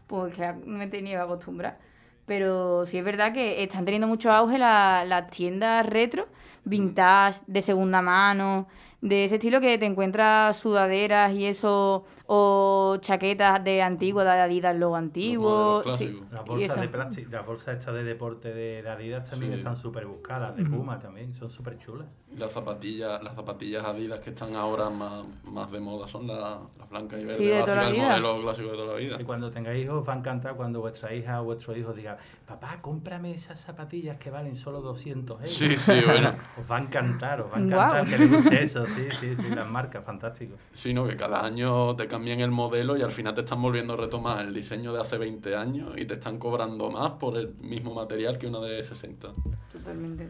pues que me tenía que acostumbrar. Pero sí es verdad que están teniendo mucho auge la- las tiendas retro, vintage, de segunda mano, de ese estilo que te encuentras sudaderas y eso, o chaquetas de antiguo, de Adidas, logo antiguo. sí. Las bolsas de plástico, las bolsas estas de deporte de, de Adidas también Sí. están súper buscadas, de Puma también, son súper chulas. Y las zapatillas, las zapatillas Adidas que están ahora más, más de moda son las, las blancas y verdes, Sí, de toda la básicas, el vida. modelo clásico de toda la vida. Y cuando tengáis hijos os va a encantar cuando vuestra hija o vuestro hijo diga, papá, cómprame esas zapatillas que valen solo 200 euros. Sí, sí, bueno. Os va a encantar, os va a encantar Guau. que les guste eso, sí, sí, sí, las marcas, fantástico. Sino que cada año te cambian el modelo y al final te están volviendo a retomar el diseño de hace 20 años y te están cobrando más por el mismo material que una de 60. Totalmente.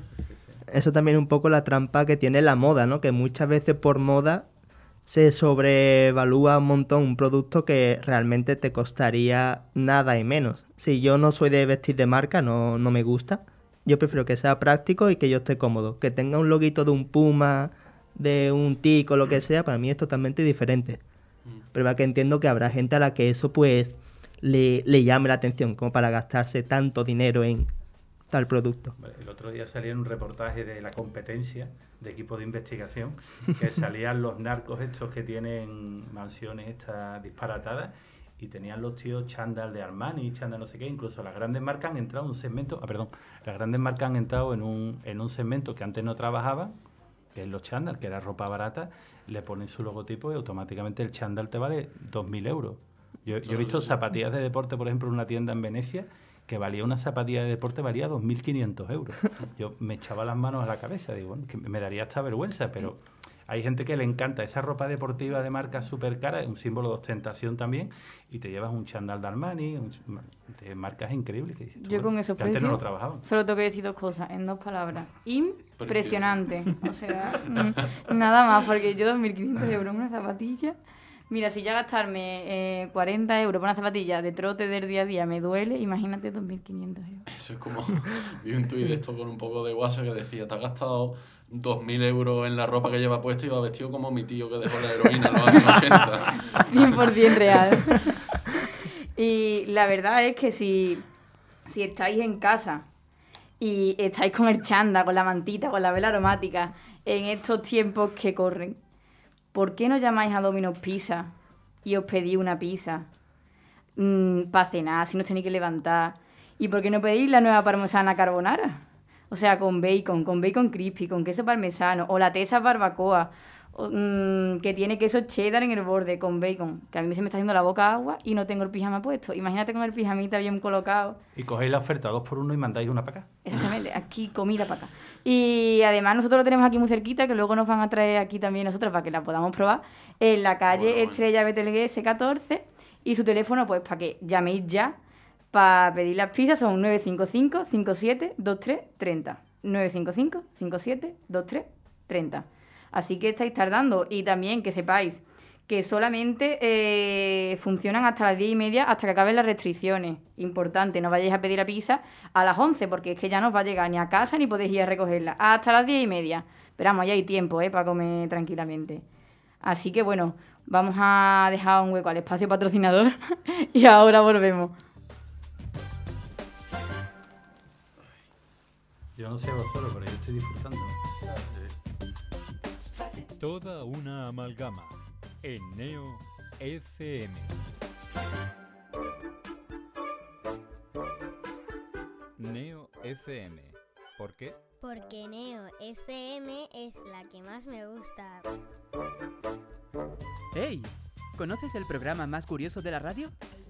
Eso también es un poco la trampa que tiene la moda, ¿no? Que muchas veces por moda se sobrevalúa un montón un producto que realmente te costaría nada y menos. Si yo no soy de vestir de marca, no, no me gusta. Yo prefiero que sea práctico y que yo esté cómodo. Que tenga un loguito de un puma, de un tic o lo que sea, para mí es totalmente diferente. Pero que entiendo que habrá gente a la que eso pues le, le llame la atención, como para gastarse tanto dinero en tal producto. El otro día salía en un reportaje de la competencia de equipo de investigación que salían los narcos estos que tienen mansiones estas disparatadas y tenían los tíos chándal de Armani, chándal no sé qué, incluso las grandes marcas han entrado en un segmento, ah, perdón, las grandes marcas han entrado en un, en un segmento que antes no trabajaban, que es los chándal, que era ropa barata, le ponen su logotipo y automáticamente el chándal te vale 2.000 euros. Yo, yo he visto zapatillas de deporte, por ejemplo, en una tienda en Venecia, que valía una zapatilla de deporte, valía 2.500 euros. Yo me echaba las manos a la cabeza, digo, bueno, que me daría hasta vergüenza, pero hay gente que le encanta esa ropa deportiva de marca súper cara, es un símbolo de ostentación también, y te llevas un chándal de Armani, un- de marcas increíbles. Que dices Yo con esos que antes no precios lo trabajaban. solo tengo que decir dos cosas, en dos palabras. Impresionante. O sea, mm, nada más, porque yo 2.500 euros en una zapatilla... Mira, si ya gastarme eh, 40 euros por una zapatilla de trote del día a día me duele, imagínate 2.500 euros. Eso es como. Vi un tuit de esto con un poco de guasa que decía: Te has gastado 2.000 euros en la ropa que lleva puesta y va vestido como mi tío que dejó la heroína los años 80. 100% real. y la verdad es que si, si estáis en casa y estáis con el chanda, con la mantita, con la vela aromática, en estos tiempos que corren, ¿por qué no llamáis a Domino's Pizza y os pedís una pizza para cenar, si no os tenéis que levantar? ¿Y por qué no pedís la nueva parmesana carbonara? O sea, con bacon, con bacon crispy, con queso parmesano, o la tesa barbacoa, o, mm, que tiene queso cheddar en el borde, con bacon. Que a mí se me está haciendo la boca agua y no tengo el pijama puesto. Imagínate con el pijamita bien colocado. Y cogéis la oferta dos por uno y mandáis una para acá. Exactamente, aquí comida para acá. Y además nosotros lo tenemos aquí muy cerquita, que luego nos van a traer aquí también nosotros para que la podamos probar, en la calle Bueno, bueno. Estrella Betelgeuse 14 y su teléfono pues para que llaméis ya para pedir las pizzas son 955 57 23 30. 955 57 23 30. Así que estáis tardando y también que sepáis que solamente eh, funcionan hasta las 10 y media hasta que acaben las restricciones. Importante, no vayáis a pedir la pizza a las 11 porque es que ya no os va a llegar ni a casa ni podéis ir a recogerla. Hasta las 10 y media. Pero vamos, ya hay tiempo ¿eh? para comer tranquilamente. Así que bueno, vamos a dejar un hueco al espacio patrocinador y ahora volvemos. Yo no sé vosotros, pero yo estoy disfrutando. Toda una amalgama en Neo FM. Neo FM. ¿Por qué? Porque Neo FM es la que más me gusta. ¡Hey! ¿Conoces el programa más curioso de la radio?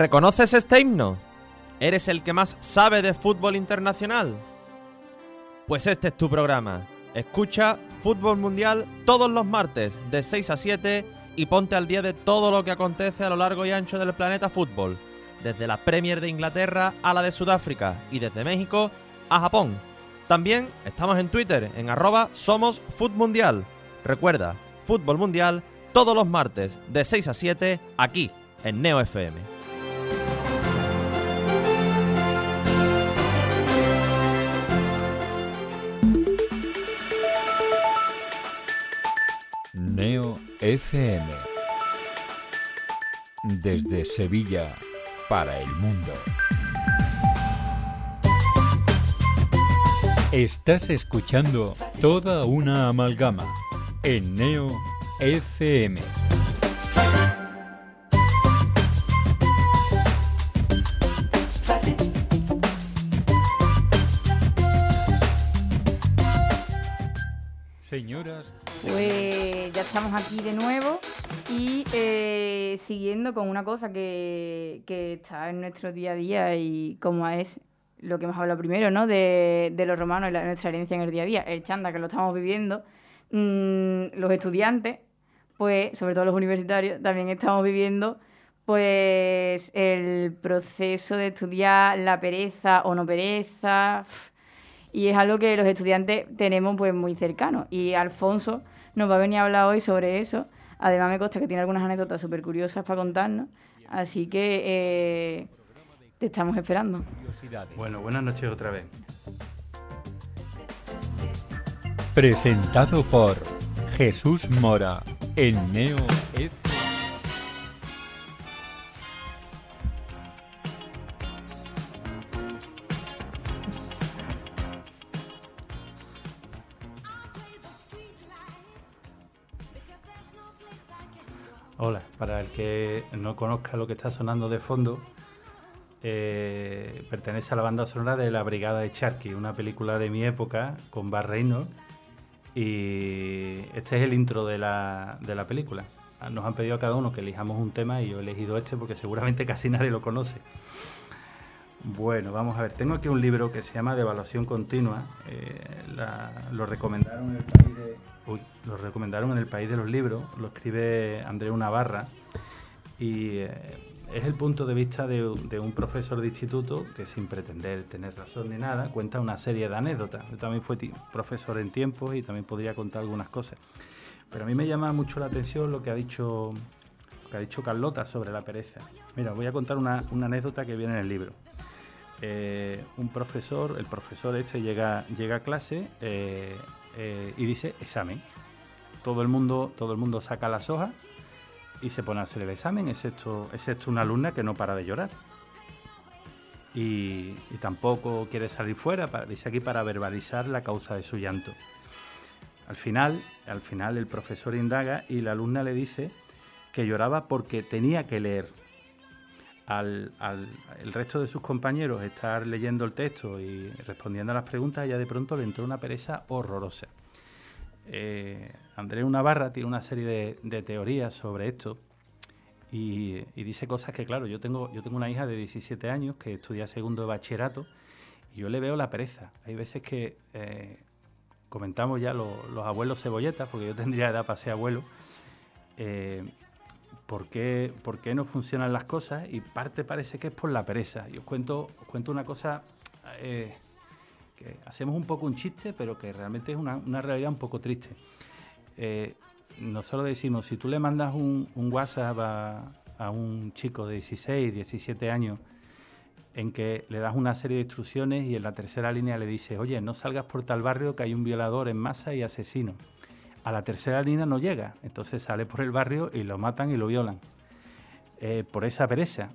¿Reconoces este himno? ¿Eres el que más sabe de fútbol internacional? Pues este es tu programa. Escucha Fútbol Mundial todos los martes de 6 a 7 y ponte al día de todo lo que acontece a lo largo y ancho del planeta fútbol. Desde la Premier de Inglaterra a la de Sudáfrica y desde México a Japón. También estamos en Twitter en arroba somos Mundial. Recuerda, Fútbol Mundial todos los martes de 6 a 7 aquí en Neo FM. Neo FM. Desde Sevilla para el mundo. Estás escuchando toda una amalgama en Neo FM. Señoras, Pues ya estamos aquí de nuevo y eh, siguiendo con una cosa que, que está en nuestro día a día y como es lo que hemos hablado primero, ¿no? De, de los romanos y la, nuestra herencia en el día a día, el chanda que lo estamos viviendo, mm, los estudiantes, pues sobre todo los universitarios, también estamos viviendo pues el proceso de estudiar, la pereza o no pereza, y es algo que los estudiantes tenemos pues muy cercano. Y Alfonso nos va a venir a hablar hoy sobre eso. Además me consta que tiene algunas anécdotas súper curiosas para contarnos. Así que eh, te estamos esperando. Bueno, buenas noches otra vez. presentado por Jesús Mora en Neo FM. No conozca lo que está sonando de fondo, eh, pertenece a la banda sonora de La Brigada de Charky, una película de mi época con Bar. Y este es el intro de la, de la película. Nos han pedido a cada uno que elijamos un tema y yo he elegido este porque seguramente casi nadie lo conoce. Bueno, vamos a ver. Tengo aquí un libro que se llama De Evaluación Continua. Eh, lo recomendaron en el país de. uy, lo recomendaron en el país de los libros. Lo escribe Andreu Navarra. Y eh, es el punto de vista de, un- profesor de instituto que, sin pretender tener razón ni nada, cuenta una serie de anécdotas. Yo también fui profesor en tiempos y también podría contar algunas cosas. Pero a mí me llama mucho la atención lo que ha dicho, que ha dicho Carlota sobre la pereza. Mira, voy a contar una, anécdota que viene en el libro. Eh, un profesor, el profesor este llega, llega a clase eh, y dice examen. todo el mundo, todo el mundo saca las hojas y se pone a hacer el examen, excepto, excepto una alumna que no para de llorar. Y, tampoco quiere salir fuera, dice aquí, para verbalizar la causa de su llanto. Al final, al final el profesor indaga y la alumna le dice que lloraba porque tenía que leer. Al, al- el resto de sus compañeros estar leyendo el texto y respondiendo a las preguntas, ella de pronto le entró una pereza horrorosa. Eh, Andrés Navarra tiene una serie de, teorías sobre esto y, dice cosas que, claro, yo tengo, yo tengo una hija de 17 años que estudia segundo de bachillerato y yo le veo la pereza. Hay veces que eh, comentamos ya lo- los abuelos cebolletas, porque yo tendría edad para ser abuelo, eh, ¿por, qué, por qué no funcionan las cosas? Y parte parece que es por la pereza. Y os cuento, cuento una cosa eh, que hacemos un poco un chiste, pero que realmente es una, realidad un poco triste. Eh, nosotros decimos, si tú le mandas un, WhatsApp a, a un chico de 16, 17 años, en que le das una serie de instrucciones y en la tercera línea le dices, oye, no salgas por tal barrio que hay un violador en masa y asesino. A la tercera línea no llega, entonces sale por el barrio y lo matan y lo violan. Eh, por esa pereza,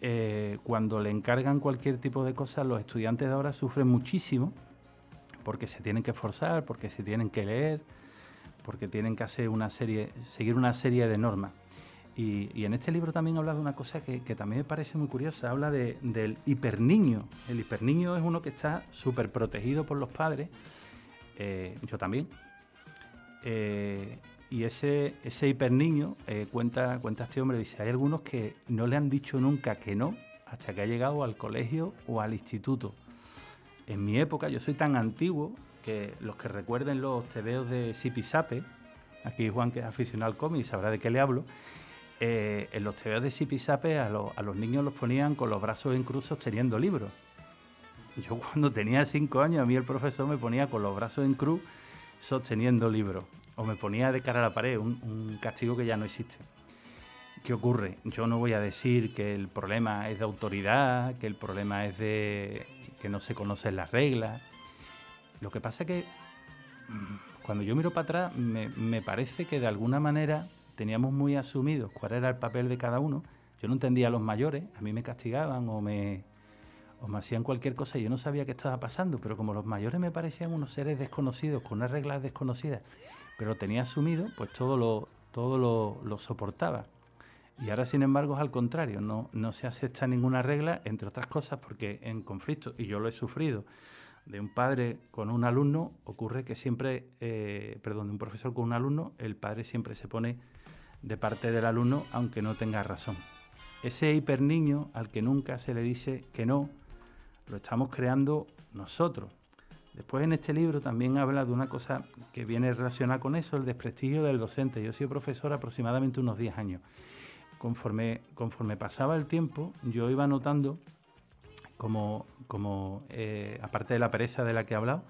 eh, cuando le encargan cualquier tipo de cosas, los estudiantes de ahora sufren muchísimo porque se tienen que esforzar, porque se tienen que leer, porque tienen que hacer una serie, seguir una serie de normas. Y, en este libro también habla de una cosa que, que también me parece muy curiosa, habla de- del hiperniño. El hiperniño es uno que está súper protegido por los padres, eh, yo también. Eh, y ese, ese hiperniño, eh, cuenta, cuenta este hombre, dice, hay algunos que no le han dicho nunca que no hasta que ha llegado al colegio o al instituto. En mi época, yo soy tan antiguo que los que recuerden los tebeos de Sipisape, aquí Juan que es aficionado al cómic sabrá de qué le hablo, eh, en los tebeos de Sipisape a, a los niños los ponían con los brazos en cruz sosteniendo libros. Yo cuando tenía cinco años, a mí el profesor me ponía con los brazos en cruz sosteniendo libros. O me ponía de cara a la pared, un, castigo que ya no existe. ¿Qué ocurre? Yo no voy a decir que el problema es de autoridad, que el problema es de que no se conocen las reglas. Lo que pasa es que mm, cuando yo miro para atrás, me, me parece que de alguna manera teníamos muy asumidos cuál era el papel de cada uno. Yo no entendía a los mayores, a mí me castigaban o me, o me hacían cualquier cosa y yo no sabía qué estaba pasando, pero como los mayores me parecían unos seres desconocidos, con unas reglas desconocidas, pero tenía asumido, pues todo lo, todo lo, soportaba. Y ahora, sin embargo, es al contrario, no, no se acepta ninguna regla, entre otras cosas, porque en conflicto, y yo lo he sufrido, de un padre con un alumno, ocurre que siempre, eh, perdón, de un profesor con un alumno, el padre siempre se pone de parte del alumno, aunque no tenga razón. Ese hiperniño al que nunca se le dice que no, lo estamos creando nosotros. Después en este libro también habla de una cosa que viene relacionada con eso, el desprestigio del docente. Yo he sido profesor aproximadamente unos 10 años. Conforme, pasaba el tiempo, yo iba notando como, eh, aparte de la pereza de la que he hablado,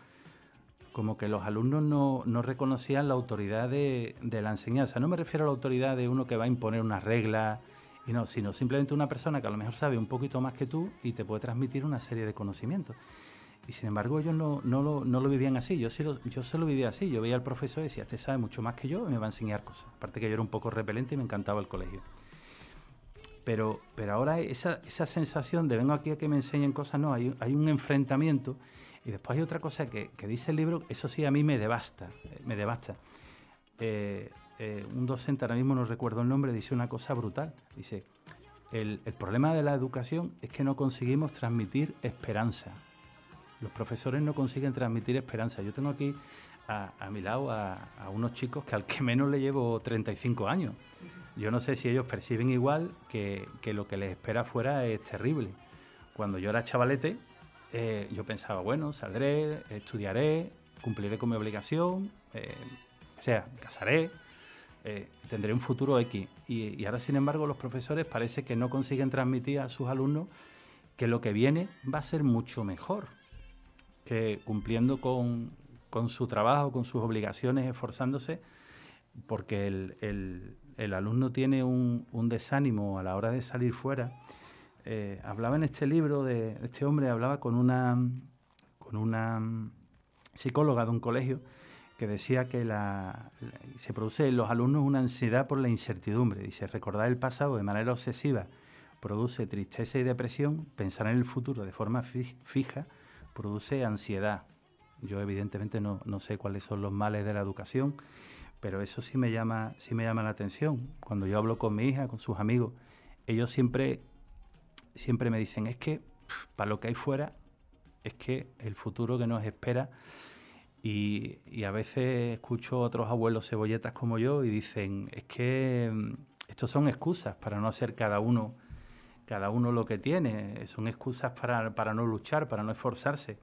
como que los alumnos no, no reconocían la autoridad de, de la enseñanza. No me refiero a la autoridad de uno que va a imponer unas reglas, y no, sino simplemente una persona que a lo mejor sabe un poquito más que tú y te puede transmitir una serie de conocimientos. Y sin embargo ellos no, no, lo, no lo vivían así, yo, sí lo, yo se lo vivía así. Yo veía al profesor y decía, este sabe mucho más que yo y me va a enseñar cosas. Aparte que yo era un poco repelente y me encantaba el colegio. Pero, pero ahora esa, esa sensación de vengo aquí a que me enseñen cosas, no, hay, hay un enfrentamiento. Y después hay otra cosa que, que dice el libro, eso sí a mí me devasta, eh, me devasta. Eh, eh, un docente, ahora mismo no recuerdo el nombre, dice una cosa brutal. Dice, el, el problema de la educación es que no conseguimos transmitir esperanza. Los profesores no consiguen transmitir esperanza. Yo tengo aquí a, mi lado a, unos chicos que al que menos le llevo 35 años. Yo no sé si ellos perciben igual que, que lo que les espera afuera es terrible. Cuando yo era chavalete, eh, yo pensaba, bueno, saldré, estudiaré, cumpliré con mi obligación, eh, o sea, casaré, eh, tendré un futuro X. Y ahora, sin embargo, los profesores parece que no consiguen transmitir a sus alumnos que lo que viene va a ser mucho mejor, que cumpliendo con, con su trabajo, con sus obligaciones, esforzándose, porque el, el- alumno tiene un, un desánimo a la hora de salir fuera. Eh, hablaba en este libro de este hombre, hablaba con una, con una psicóloga de un colegio que decía que la, se produce en los alumnos una ansiedad por la incertidumbre. Dice, recordar el pasado de manera obsesiva produce tristeza y depresión, pensar en el futuro de forma fija produce ansiedad. Yo evidentemente no, no, sé cuáles son los males de la educación, pero eso sí me llama, sí me llama la atención. Cuando yo hablo con mi hija, con sus amigos, ellos siempre, siempre me dicen, es que para lo que hay fuera, es que el futuro que nos espera, y, a veces escucho a otros abuelos cebolletas como yo y dicen, es que mm, estos son excusas para no hacer cada uno cada uno lo que tiene, son excusas para, para, no luchar, para no esforzarse.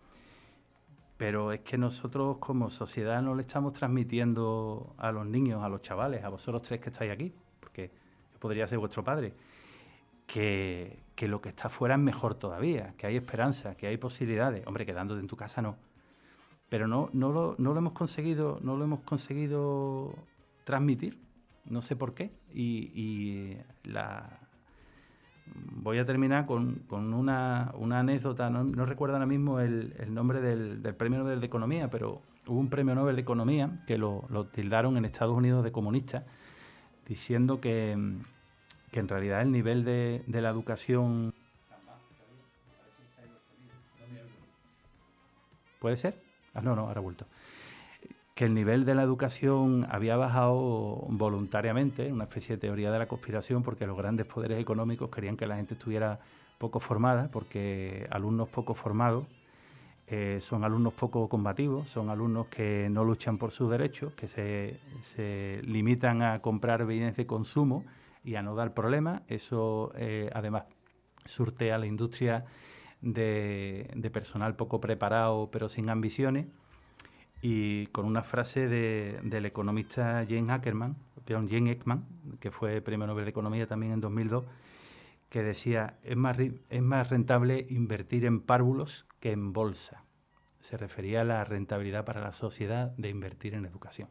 Pero es que nosotros como sociedad no le estamos transmitiendo a los niños, a los chavales, a vosotros tres que estáis aquí, porque yo podría ser vuestro padre, que, que lo que está fuera es mejor todavía, que hay esperanza, que hay posibilidades. Hombre, quedándote en tu casa no. Pero no, no, lo, no lo hemos conseguido, no lo hemos conseguido transmitir. No sé por qué. Y la, voy a terminar con, una, anécdota, no, recuerdo ahora mismo el, nombre del, premio Nobel de Economía, pero hubo un premio Nobel de Economía que lo, tildaron en Estados Unidos de comunista, diciendo que, en realidad el nivel de, de la educación... ¿Puede ser? Ah, no, no, ahora vuelto que el nivel de la educación había bajado voluntariamente, una especie de teoría de la conspiración, porque los grandes poderes económicos querían que la gente estuviera poco formada, porque alumnos poco formados eh, son alumnos poco combativos, son alumnos que no luchan por sus derechos, que se, limitan a comprar bienes de consumo y a no dar problemas. Eso, eh, además, surte a la industria de personal poco preparado, pero sin ambiciones y con una frase del economista Jane Ackerman, Jane Ekman, que fue premio Nobel de Economía también en 2002, que decía, es más, es más rentable invertir en párvulos que en bolsa. Se refería a la rentabilidad para la sociedad de invertir en educación.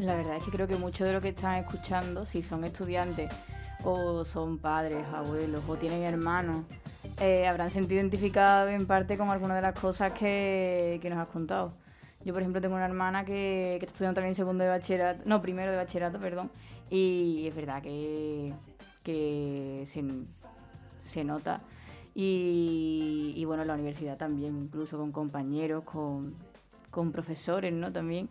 La verdad es que creo que muchos de los que están escuchando, si son estudiantes o son padres, abuelos o tienen hermanos, eh, habrán sentido identificado en parte con algunas de las cosas que, nos has contado. Yo, por ejemplo, tengo una hermana que, está estudiando también segundo de bachillerato, no, primero de bachillerato, perdón, y es verdad que, se, nota. Y, y, bueno, en la universidad también, incluso con compañeros, con, con profesores, ¿no? También,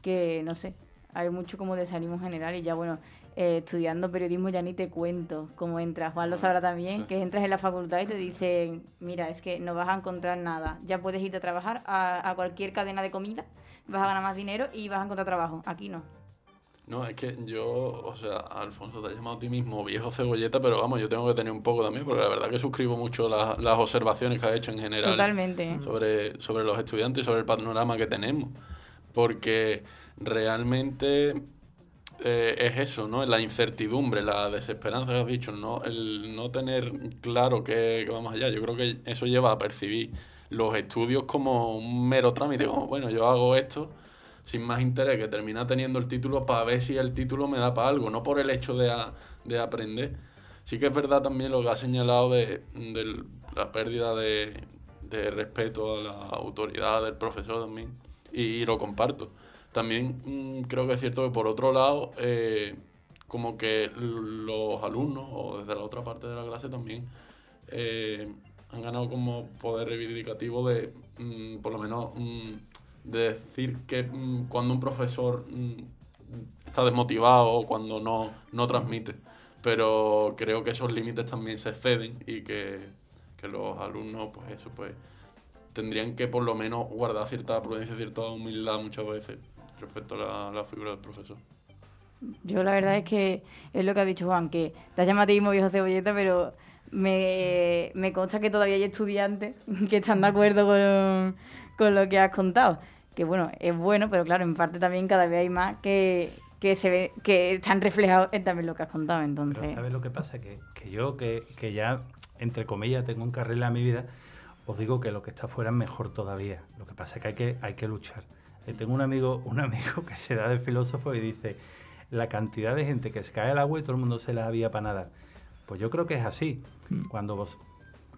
que no sé, hay mucho como desánimo general y ya bueno, eh, estudiando periodismo ya ni te cuento cómo entras. Juan lo sabrá también, que entras en la facultad y te dicen, mira, es que no vas a encontrar nada. Ya puedes irte a trabajar a, cualquier cadena de comida, vas a ganar más dinero y vas a encontrar trabajo. Aquí no. No, es que yo, o sea, Alfonso, te has llamado a ti mismo viejo cebolleta, pero vamos, yo tengo que tener un poco también, porque la verdad que suscribo mucho las observaciones que has hecho en general. Totalmente. Sobre, sobre los estudiantes y sobre el panorama que tenemos. Porque realmente eh, es eso, ¿no? La incertidumbre, la desesperanza que has dicho, ¿no? El no tener claro que, vamos allá. Yo creo que eso lleva a percibir los estudios como un mero trámite, como, bueno, yo hago esto sin más interés, que termina teniendo el título para ver si el título me da para algo, no por el hecho de, de aprender. Sí que es verdad también lo que ha señalado de, la pérdida de respeto a la autoridad del profesor también, y lo comparto también mm, creo que es cierto que por otro lado, eh, como que los alumnos o desde la otra parte de la clase también eh, han ganado como poder reivindicativo de, mm, por lo menos, mm, de decir que cuando un profesor está desmotivado o cuando no, no transmite. Pero creo que esos límites también se exceden y que, que los alumnos, pues eso, pues tendrían que por lo menos guardar cierta prudencia, cierta humildad muchas veces respecto a la, figura del profesor. Yo la verdad es que es lo que ha dicho Juan, que te has llamado a ti mismo viejo cebolleta, pero me, me, consta que todavía hay estudiantes que están de acuerdo con, con, lo que has contado. Que bueno, es bueno, pero claro, en parte también cada vez hay más que, que se ve, que están reflejados en también lo que has contado. Entonces. ¿sabes lo que pasa? Que, que yo, que, que, ya, entre comillas, tengo un carril en mi vida, os digo que lo que está fuera es mejor todavía. Lo que pasa es que hay que, hay que luchar. Eh, tengo un amigo, un amigo que se da de filósofo y dice, la cantidad de gente que se cae al agua y todo el mundo se la había para nadar. Pues yo creo que es así. Mm. Cuando vos,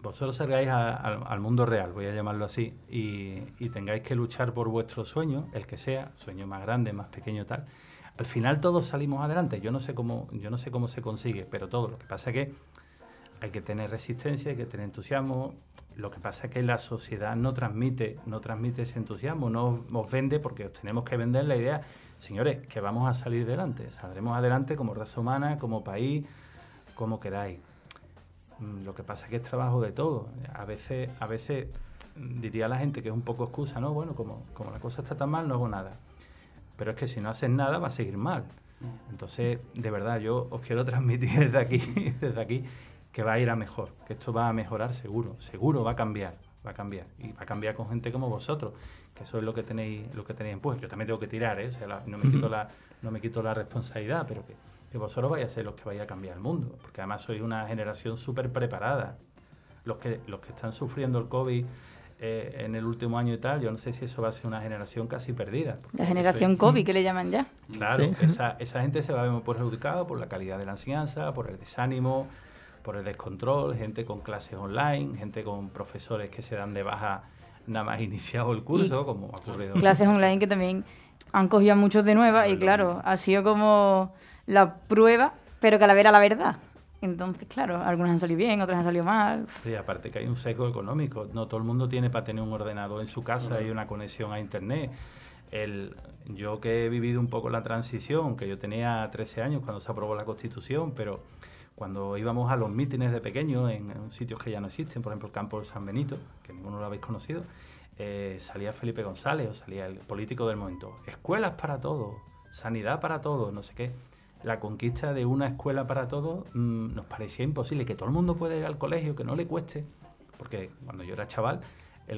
vosotros salgáis a- al, al mundo real, voy a llamarlo así, y, y tengáis que luchar por vuestro sueño, el que sea, sueño más grande, más pequeño, tal, al final todos salimos adelante. Yo no sé cómo, yo no sé cómo se consigue, pero todo. Lo que pasa es que hay que tener resistencia, hay que tener entusiasmo. Lo que pasa es que la sociedad no transmite, no transmite ese entusiasmo, no os vende porque os tenemos que vender la idea, señores, que vamos a salir adelante. Saldremos adelante como raza humana, como país, como queráis. Mm, Lo que pasa es que es trabajo de todo. A veces, a veces mm, diría la gente que es un poco excusa, ¿no? Bueno, como, como la cosa está tan mal, no hago nada. Pero es que si no haces nada, va a seguir mal. Entonces, de verdad, yo os quiero transmitir desde aquí, desde aquí, que va a ir a mejor, que esto va a mejorar seguro, seguro va a cambiar, va a cambiar. Y va a cambiar con gente como vosotros, que eso es lo que tenéis, lo que tenéis pues Yo también tengo que tirar, ¿eh? O sea, la- no me quito la, no me quito la responsabilidad, pero que, que vosotros vais a ser los que vais a cambiar el mundo, porque además sois una generación súper preparada. Los que, los que están sufriendo el COVID eh, en el último año y tal, yo no sé si eso va a ser una generación casi perdida. La generación COVID, que le llaman ya. Claro, Sí. esa, esa gente se va a ver muy perjudicada por la calidad de la enseñanza, por el desánimo, por el descontrol, gente con clases online, gente con profesores que se dan de baja nada más iniciado el curso, como ha ocurrido. Clases online que también han cogido a muchos de nueva y claro, ha sido como la prueba, pero que a la vez era la verdad. Entonces, claro, algunas han salido bien, otras han salido mal. Sí, aparte que hay un sesgo económico. No todo el mundo tiene para tener un ordenador en su casa y una conexión a internet. El, yo que he vivido un poco la transición, que yo tenía 13 años cuando se aprobó la Constitución, pero cuando íbamos a los mítines de pequeños en, en sitios que ya no existen, por ejemplo el campo de San Benito, que ninguno lo habéis conocido, eh, salía Felipe González o salía el político del momento. Escuelas para todos, sanidad para todos, no sé qué. La conquista de una escuela para todos mm, nos parecía imposible, que todo el mundo pueda ir al colegio, que no le cueste, porque cuando yo era chaval,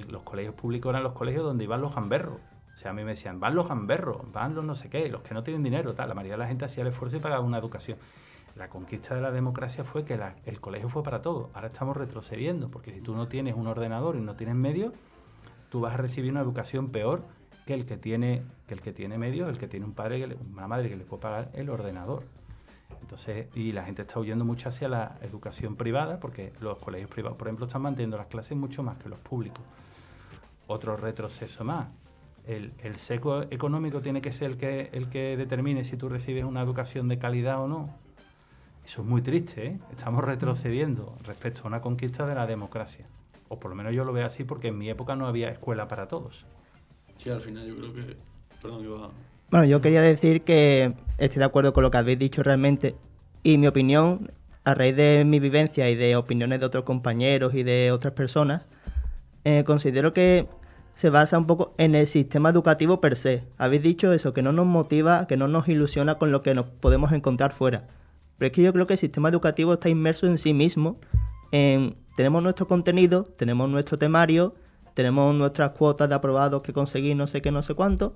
los colegios públicos eran los colegios donde iban los gamberros. O sea, a mí me decían, van los gamberros, van los no sé qué, los que no tienen dinero, tal. La mayoría de la gente hacía el esfuerzo y pagaba una educación. La conquista de la democracia fue que el colegio fue para todos. Ahora estamos retrocediendo, porque si tú no tienes un ordenador y no tienes medios, tú vas a recibir una educación peor que el que tiene, que el que tiene medios, el que tiene un padre, que le- una madre que le puede pagar el ordenador. Entonces, y la gente está huyendo mucho hacia la educación privada, porque los colegios privados, por ejemplo, están manteniendo las clases mucho más que los públicos. Otro retroceso más. El, el seco económico tiene que ser el que, el que determine si tú recibes una educación de calidad o no. Eso es muy triste, ¿eh? Estamos retrocediendo respecto a una conquista de la democracia. O por lo menos yo lo veo así porque en mi época no había escuela para todos. Sí, al final yo creo que... Perdón, iba a... Bueno, yo quería decir que estoy de acuerdo con lo que habéis dicho realmente. Y mi opinión, a raíz de mi vivencia y de opiniones de otros compañeros y de otras personas, eh, considero que se basa un poco en el sistema educativo per se. Habéis dicho eso, que no nos motiva, que no nos ilusiona con lo que nos podemos encontrar fuera. Pero es que yo creo que el sistema educativo está inmerso en sí mismo. En, tenemos nuestro contenido, tenemos nuestro temario, tenemos nuestras cuotas de aprobados que conseguir, no sé qué, no sé cuánto.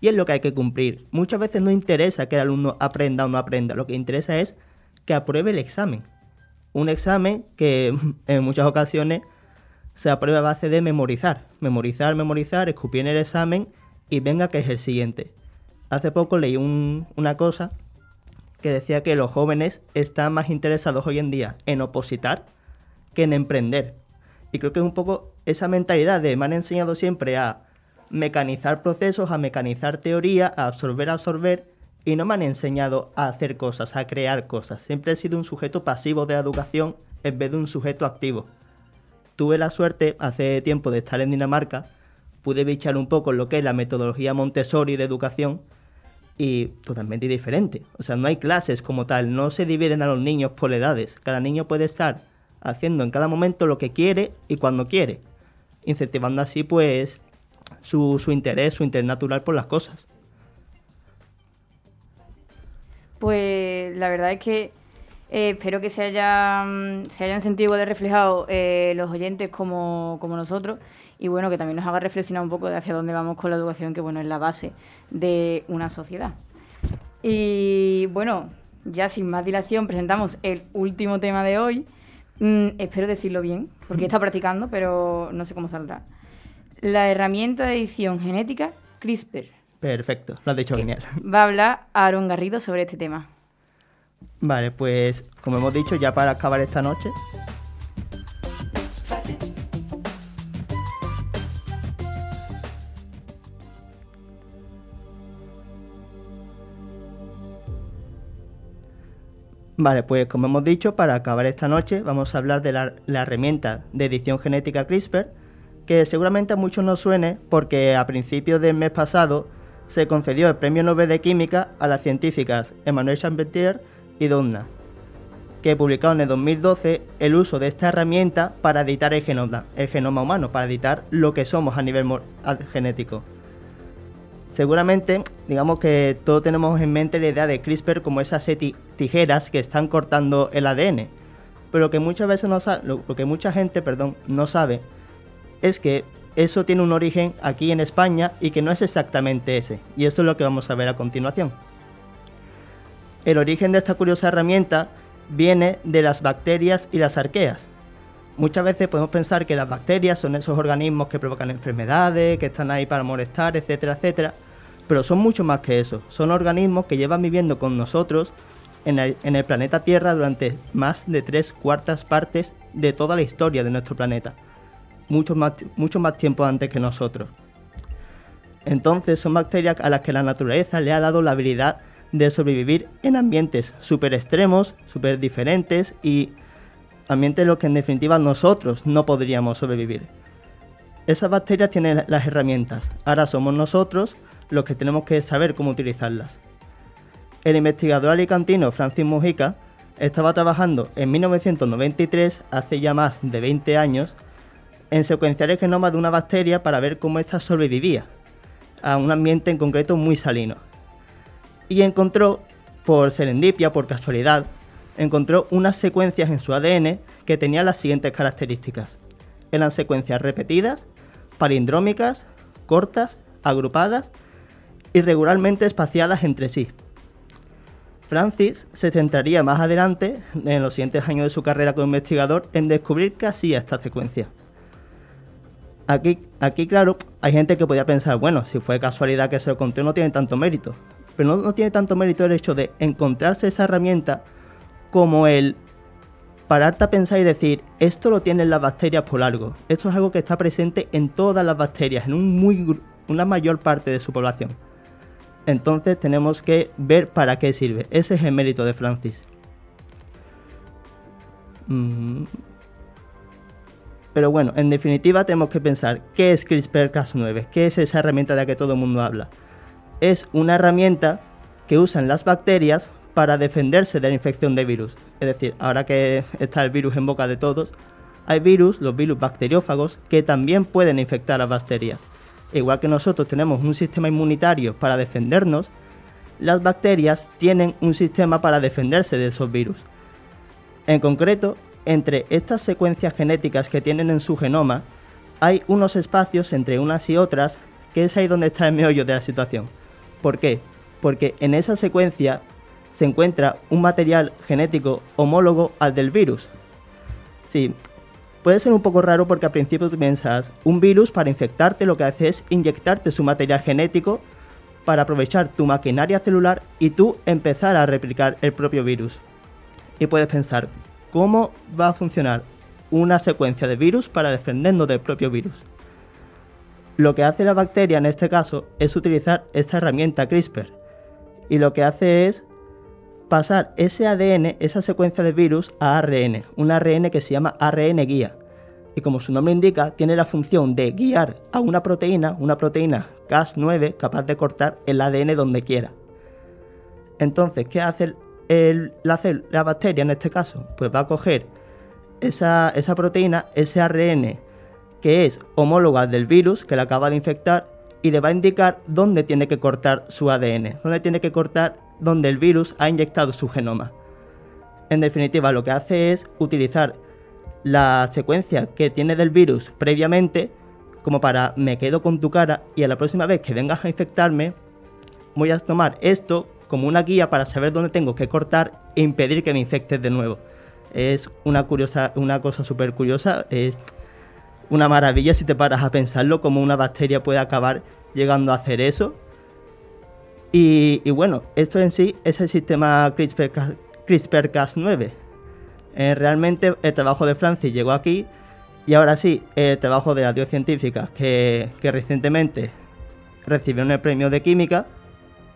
Y es lo que hay que cumplir. Muchas veces no interesa que el alumno aprenda o no aprenda, lo que interesa es que apruebe el examen. Un examen que en muchas ocasiones se aprueba a base de memorizar. Memorizar, memorizar, escupir en el examen y venga que es el siguiente. Hace poco leí un- una cosa que decía que los jóvenes están más interesados hoy en día en opositar que en emprender. Y creo que es un poco esa mentalidad de me han enseñado siempre a mecanizar procesos, a mecanizar teoría, a absorber, absorber, y no me han enseñado a hacer cosas, a crear cosas. Siempre he sido un sujeto pasivo de la educación en vez de un sujeto activo. Tuve la suerte hace tiempo de estar en Dinamarca, pude bichar un poco lo que es la metodología Montessori de educación y totalmente diferente. O sea, no hay clases como tal, no se dividen a los niños por edades. Cada niño puede estar haciendo en cada momento lo que quiere y cuando quiere, incentivando así pues su, su interés, su interés natural por las cosas. Pues la verdad es que eh, espero que se, hayan, se hayan sentido de reflejados eh, los oyentes como, como nosotros y bueno, que también nos haga reflexionar un poco de hacia dónde vamos con la educación, que bueno, es la base de una sociedad. Y bueno, ya sin más dilación presentamos el último tema de hoy. Mm, espero decirlo bien, porque he estado practicando, pero no sé cómo saldrá. La herramienta de edición genética CRISPR. Perfecto, lo has dicho genial. Va a hablar Aaron Garrido sobre este tema. Vale, pues como hemos dicho, ya para acabar esta noche, Vale, pues como hemos dicho, para acabar esta noche vamos a hablar de la, herramienta de edición genética CRISPR, que seguramente a muchos nos suene porque a principios del mes pasado se concedió el Premio Nobel de Química a las científicas Emmanuel Charpentier y Donna, que publicaron en 2012 el uso de esta herramienta para editar el genoma, el genoma humano, para editar lo que somos a nivel genético. Seguramente, digamos que todos tenemos en mente la idea de CRISPR como esas tijeras que están cortando el ADN. Pero lo que muchas veces no lo, que mucha gente, perdón, no sabe es que eso tiene un origen aquí en España y que no es exactamente ese. Y esto es lo que vamos a ver a continuación. El origen de esta curiosa herramienta viene de las bacterias y las arqueas. Muchas veces podemos pensar que las bacterias son esos organismos que provocan enfermedades, que están ahí para molestar, etcétera, etcétera. Pero son mucho más que eso. Son organismos que llevan viviendo con nosotros en el, planeta Tierra durante más de tres cuartas partes de toda la historia de nuestro planeta. Mucho más, mucho más tiempo antes que nosotros. Entonces son bacterias a las que la naturaleza le ha dado la habilidad de sobrevivir en ambientes súper extremos, súper diferentes y ambiente en los que en definitiva nosotros no podríamos sobrevivir. Esas bacterias tienen las herramientas, ahora somos nosotros los que tenemos que saber cómo utilizarlas. El investigador alicantino Francis Mujica estaba trabajando en 1993, hace ya más de 20 años, en secuenciar el genoma de una bacteria para ver cómo ésta sobrevivía a un ambiente en concreto muy salino. Y encontró, por serendipia, por casualidad, encontró unas secuencias en su ADN que tenían las siguientes características. Eran secuencias repetidas, palindrómicas, cortas, agrupadas y regularmente espaciadas entre sí. Francis se centraría más adelante, en los siguientes años de su carrera como investigador, en descubrir qué hacía esta secuencia. Aquí, aquí, claro, hay gente que podría pensar, bueno, si fue casualidad que se lo conté, no tiene tanto mérito. Pero no, no tiene tanto mérito el hecho de encontrarse esa herramienta como el pararte a pensar y decir, esto lo tienen las bacterias por algo. Esto es algo que está presente en todas las bacterias, en un muy, una mayor parte de su población. Entonces tenemos que ver para qué sirve. Ese es el mérito de Francis. Mm. Pero bueno, en definitiva tenemos que pensar, ¿qué es CRISPR-Cas9? ¿Qué es esa herramienta de la que todo el mundo habla? Es una herramienta que usan las bacterias para defenderse de la infección de virus. Es decir, ahora que está el virus en boca de todos, hay virus, los virus bacteriófagos, que también pueden infectar a las bacterias. Igual que nosotros tenemos un sistema inmunitario para defendernos, las bacterias tienen un sistema para defenderse de esos virus. En concreto, entre estas secuencias genéticas que tienen en su genoma, hay unos espacios entre unas y otras que es ahí donde está el meollo de la situación. ¿Por qué? Porque en esa secuencia se encuentra un material genético homólogo al del virus. Sí, puede ser un poco raro porque al principio tú piensas, un virus para infectarte lo que hace es inyectarte su material genético para aprovechar tu maquinaria celular y tú empezar a replicar el propio virus. Y puedes pensar, ¿cómo va a funcionar una secuencia de virus para defendernos del propio virus? Lo que hace la bacteria en este caso es utilizar esta herramienta CRISPR. Y lo que hace es pasar ese ADN, esa secuencia de virus, a ARN, un ARN que se llama ARN guía. Y como su nombre indica, tiene la función de guiar a una proteína, una proteína Cas9, capaz de cortar el ADN donde quiera. Entonces, ¿qué hace la, bacteria en este caso? Pues va a coger esa, esa proteína, ese ARN, que es homóloga del virus que la acaba de infectar, y le va a indicar dónde tiene que cortar su ADN, dónde tiene que cortar donde el virus ha inyectado su genoma. En definitiva, lo que hace es utilizar la secuencia que tiene del virus previamente como para me quedo con tu cara y a la próxima vez que vengas a infectarme voy a tomar esto como una guía para saber dónde tengo que cortar e impedir que me infectes de nuevo. Es una, curiosa, una cosa súper curiosa, es una maravilla si te paras a pensarlo, cómo una bacteria puede acabar llegando a hacer eso Y, bueno, esto en sí es el sistema CRISPR-Cas9. Eh, realmente el trabajo de Francis llegó aquí y ahora sí, el trabajo de las científicas que, que recientemente recibió el premio de química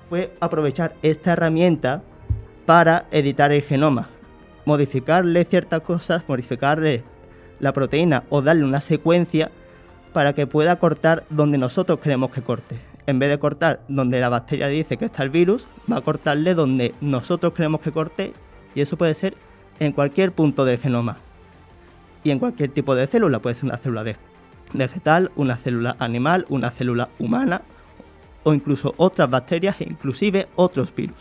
fue aprovechar esta herramienta para editar el genoma, modificarle ciertas cosas, modificarle la proteína o darle una secuencia para que pueda cortar donde nosotros queremos que corte. En vez de cortar donde la bacteria dice que está el virus, va a cortarle donde nosotros queremos que corte y eso puede ser en cualquier punto del genoma y en cualquier tipo de célula. Puede ser una célula vegetal, una célula animal, una célula humana o incluso otras bacterias e inclusive otros virus.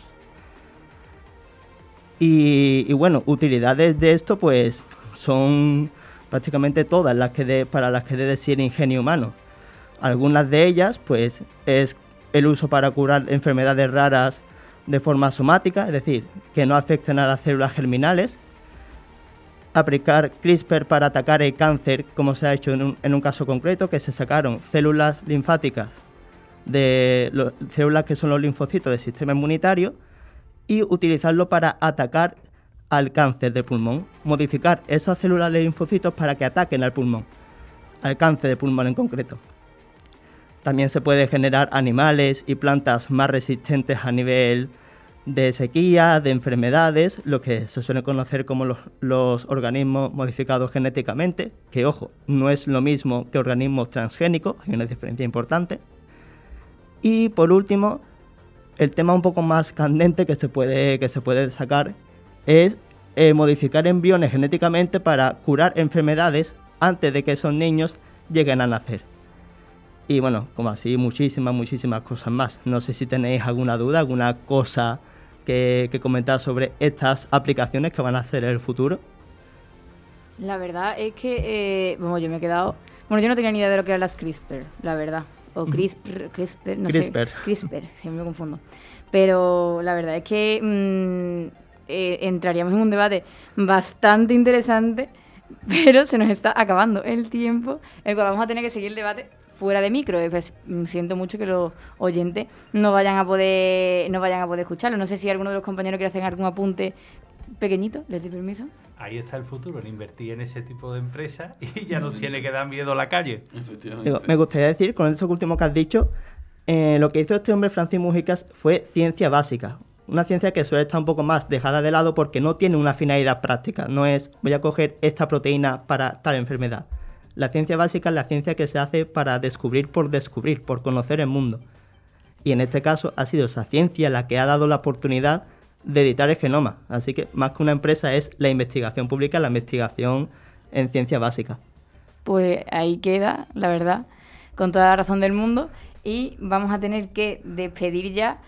Y, bueno, utilidades de esto pues son prácticamente todas las que para las que debe decir ingenio humano. Algunas de ellas pues es el uso para curar enfermedades raras de forma somática, es decir, que no afecten a las células germinales, aplicar CRISPR para atacar el cáncer, como se ha hecho en un, caso concreto, que se sacaron células linfáticas de células que son los linfocitos del sistema inmunitario y utilizarlo para atacar al cáncer de pulmón, modificar esas células de linfocitos para que ataquen al pulmón, al cáncer de pulmón en concreto. También se puede generar animales y plantas más resistentes a nivel de sequía, de enfermedades, lo que se suele conocer como los, organismos modificados genéticamente, que ojo, no es lo mismo que organismos transgénicos, hay una diferencia importante. Y por último, el tema un poco más candente que se puede, que se puede sacar es eh, modificar embriones genéticamente para curar enfermedades antes de que esos niños lleguen a nacer. Y bueno, como así, muchísimas, muchísimas cosas más. No sé si tenéis alguna duda, alguna cosa que, comentar sobre estas aplicaciones que van a hacer en el futuro? La verdad es que, eh, bueno, yo me he quedado... Bueno, yo no tenía ni idea de lo que eran las CRISPR, la verdad. O CRISPR, CRISPR, no CRISPR. sé. CRISPR, si me confundo. Pero la verdad es que mm, eh, entraríamos en un debate bastante interesante, pero se nos está acabando el tiempo, el cual vamos a tener que seguir el debate fuera de micro. Pues, mm, siento mucho que los oyentes no vayan a poder no vayan a poder escucharlo. No sé si alguno de los compañeros quiere hacer algún apunte pequeñito, les doy permiso. Ahí está el futuro, en invertir en ese tipo de empresas y ya nos tiene que dar miedo a la calle. me gustaría decir, con eso último que has dicho, eh, lo que hizo este hombre, Francis Mujicas, fue ciencia básica. Una ciencia que suele estar un poco más dejada de lado porque no tiene una finalidad práctica. No es voy a coger esta proteína para tal enfermedad la ciencia básica es la ciencia que se hace para descubrir por descubrir, por conocer el mundo. Y en este caso ha sido esa ciencia la que ha dado la oportunidad de editar el genoma. Así que más que una empresa es la investigación pública, la investigación en ciencia básica. Pues ahí queda, la verdad, con toda la razón del mundo. Y vamos a tener que despedir ya.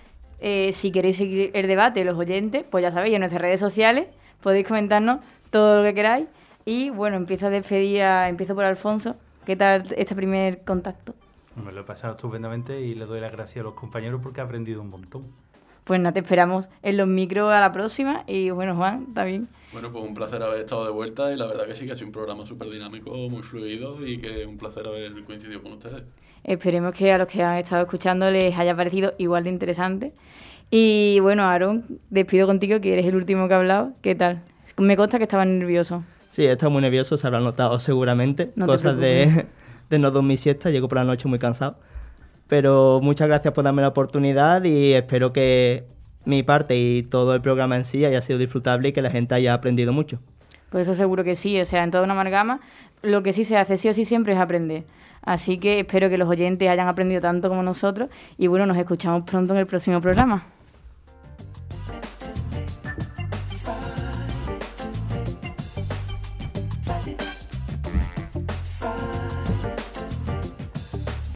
Eh, si queréis seguir el debate, los oyentes, pues ya sabéis, en nuestras redes sociales podéis comentarnos todo lo que queráis. Y bueno, empiezo a despedir, empiezo por Alfonso. ¿Qué tal este primer contacto? Me lo he pasado estupendamente y le doy las gracias a los compañeros porque he aprendido un montón. Pues nada, te esperamos en los micros a la próxima y bueno, Juan, también. Bueno, pues un placer haber estado de vuelta y la verdad que sí que ha sido un programa súper dinámico, muy fluido y que un placer haber coincidido con ustedes. Esperemos que a los que han estado escuchando les haya parecido igual de interesante. Y bueno, Aaron, despido contigo que eres el último que ha hablado. ¿Qué tal? Me consta que estabas nervioso. Sí, estado muy nervioso, se habrán notado seguramente. Cosas de, de no dormir siesta, llego por la noche muy cansado. Pero muchas gracias por darme la oportunidad y espero que mi parte y todo el programa en sí haya sido disfrutable y que la gente haya aprendido mucho. Pues eso seguro que sí, o sea, en toda una amalgama lo que sí se hace sí o sí siempre es aprender. Así que espero que los oyentes hayan aprendido tanto como nosotros y bueno, nos escuchamos pronto en el próximo programa.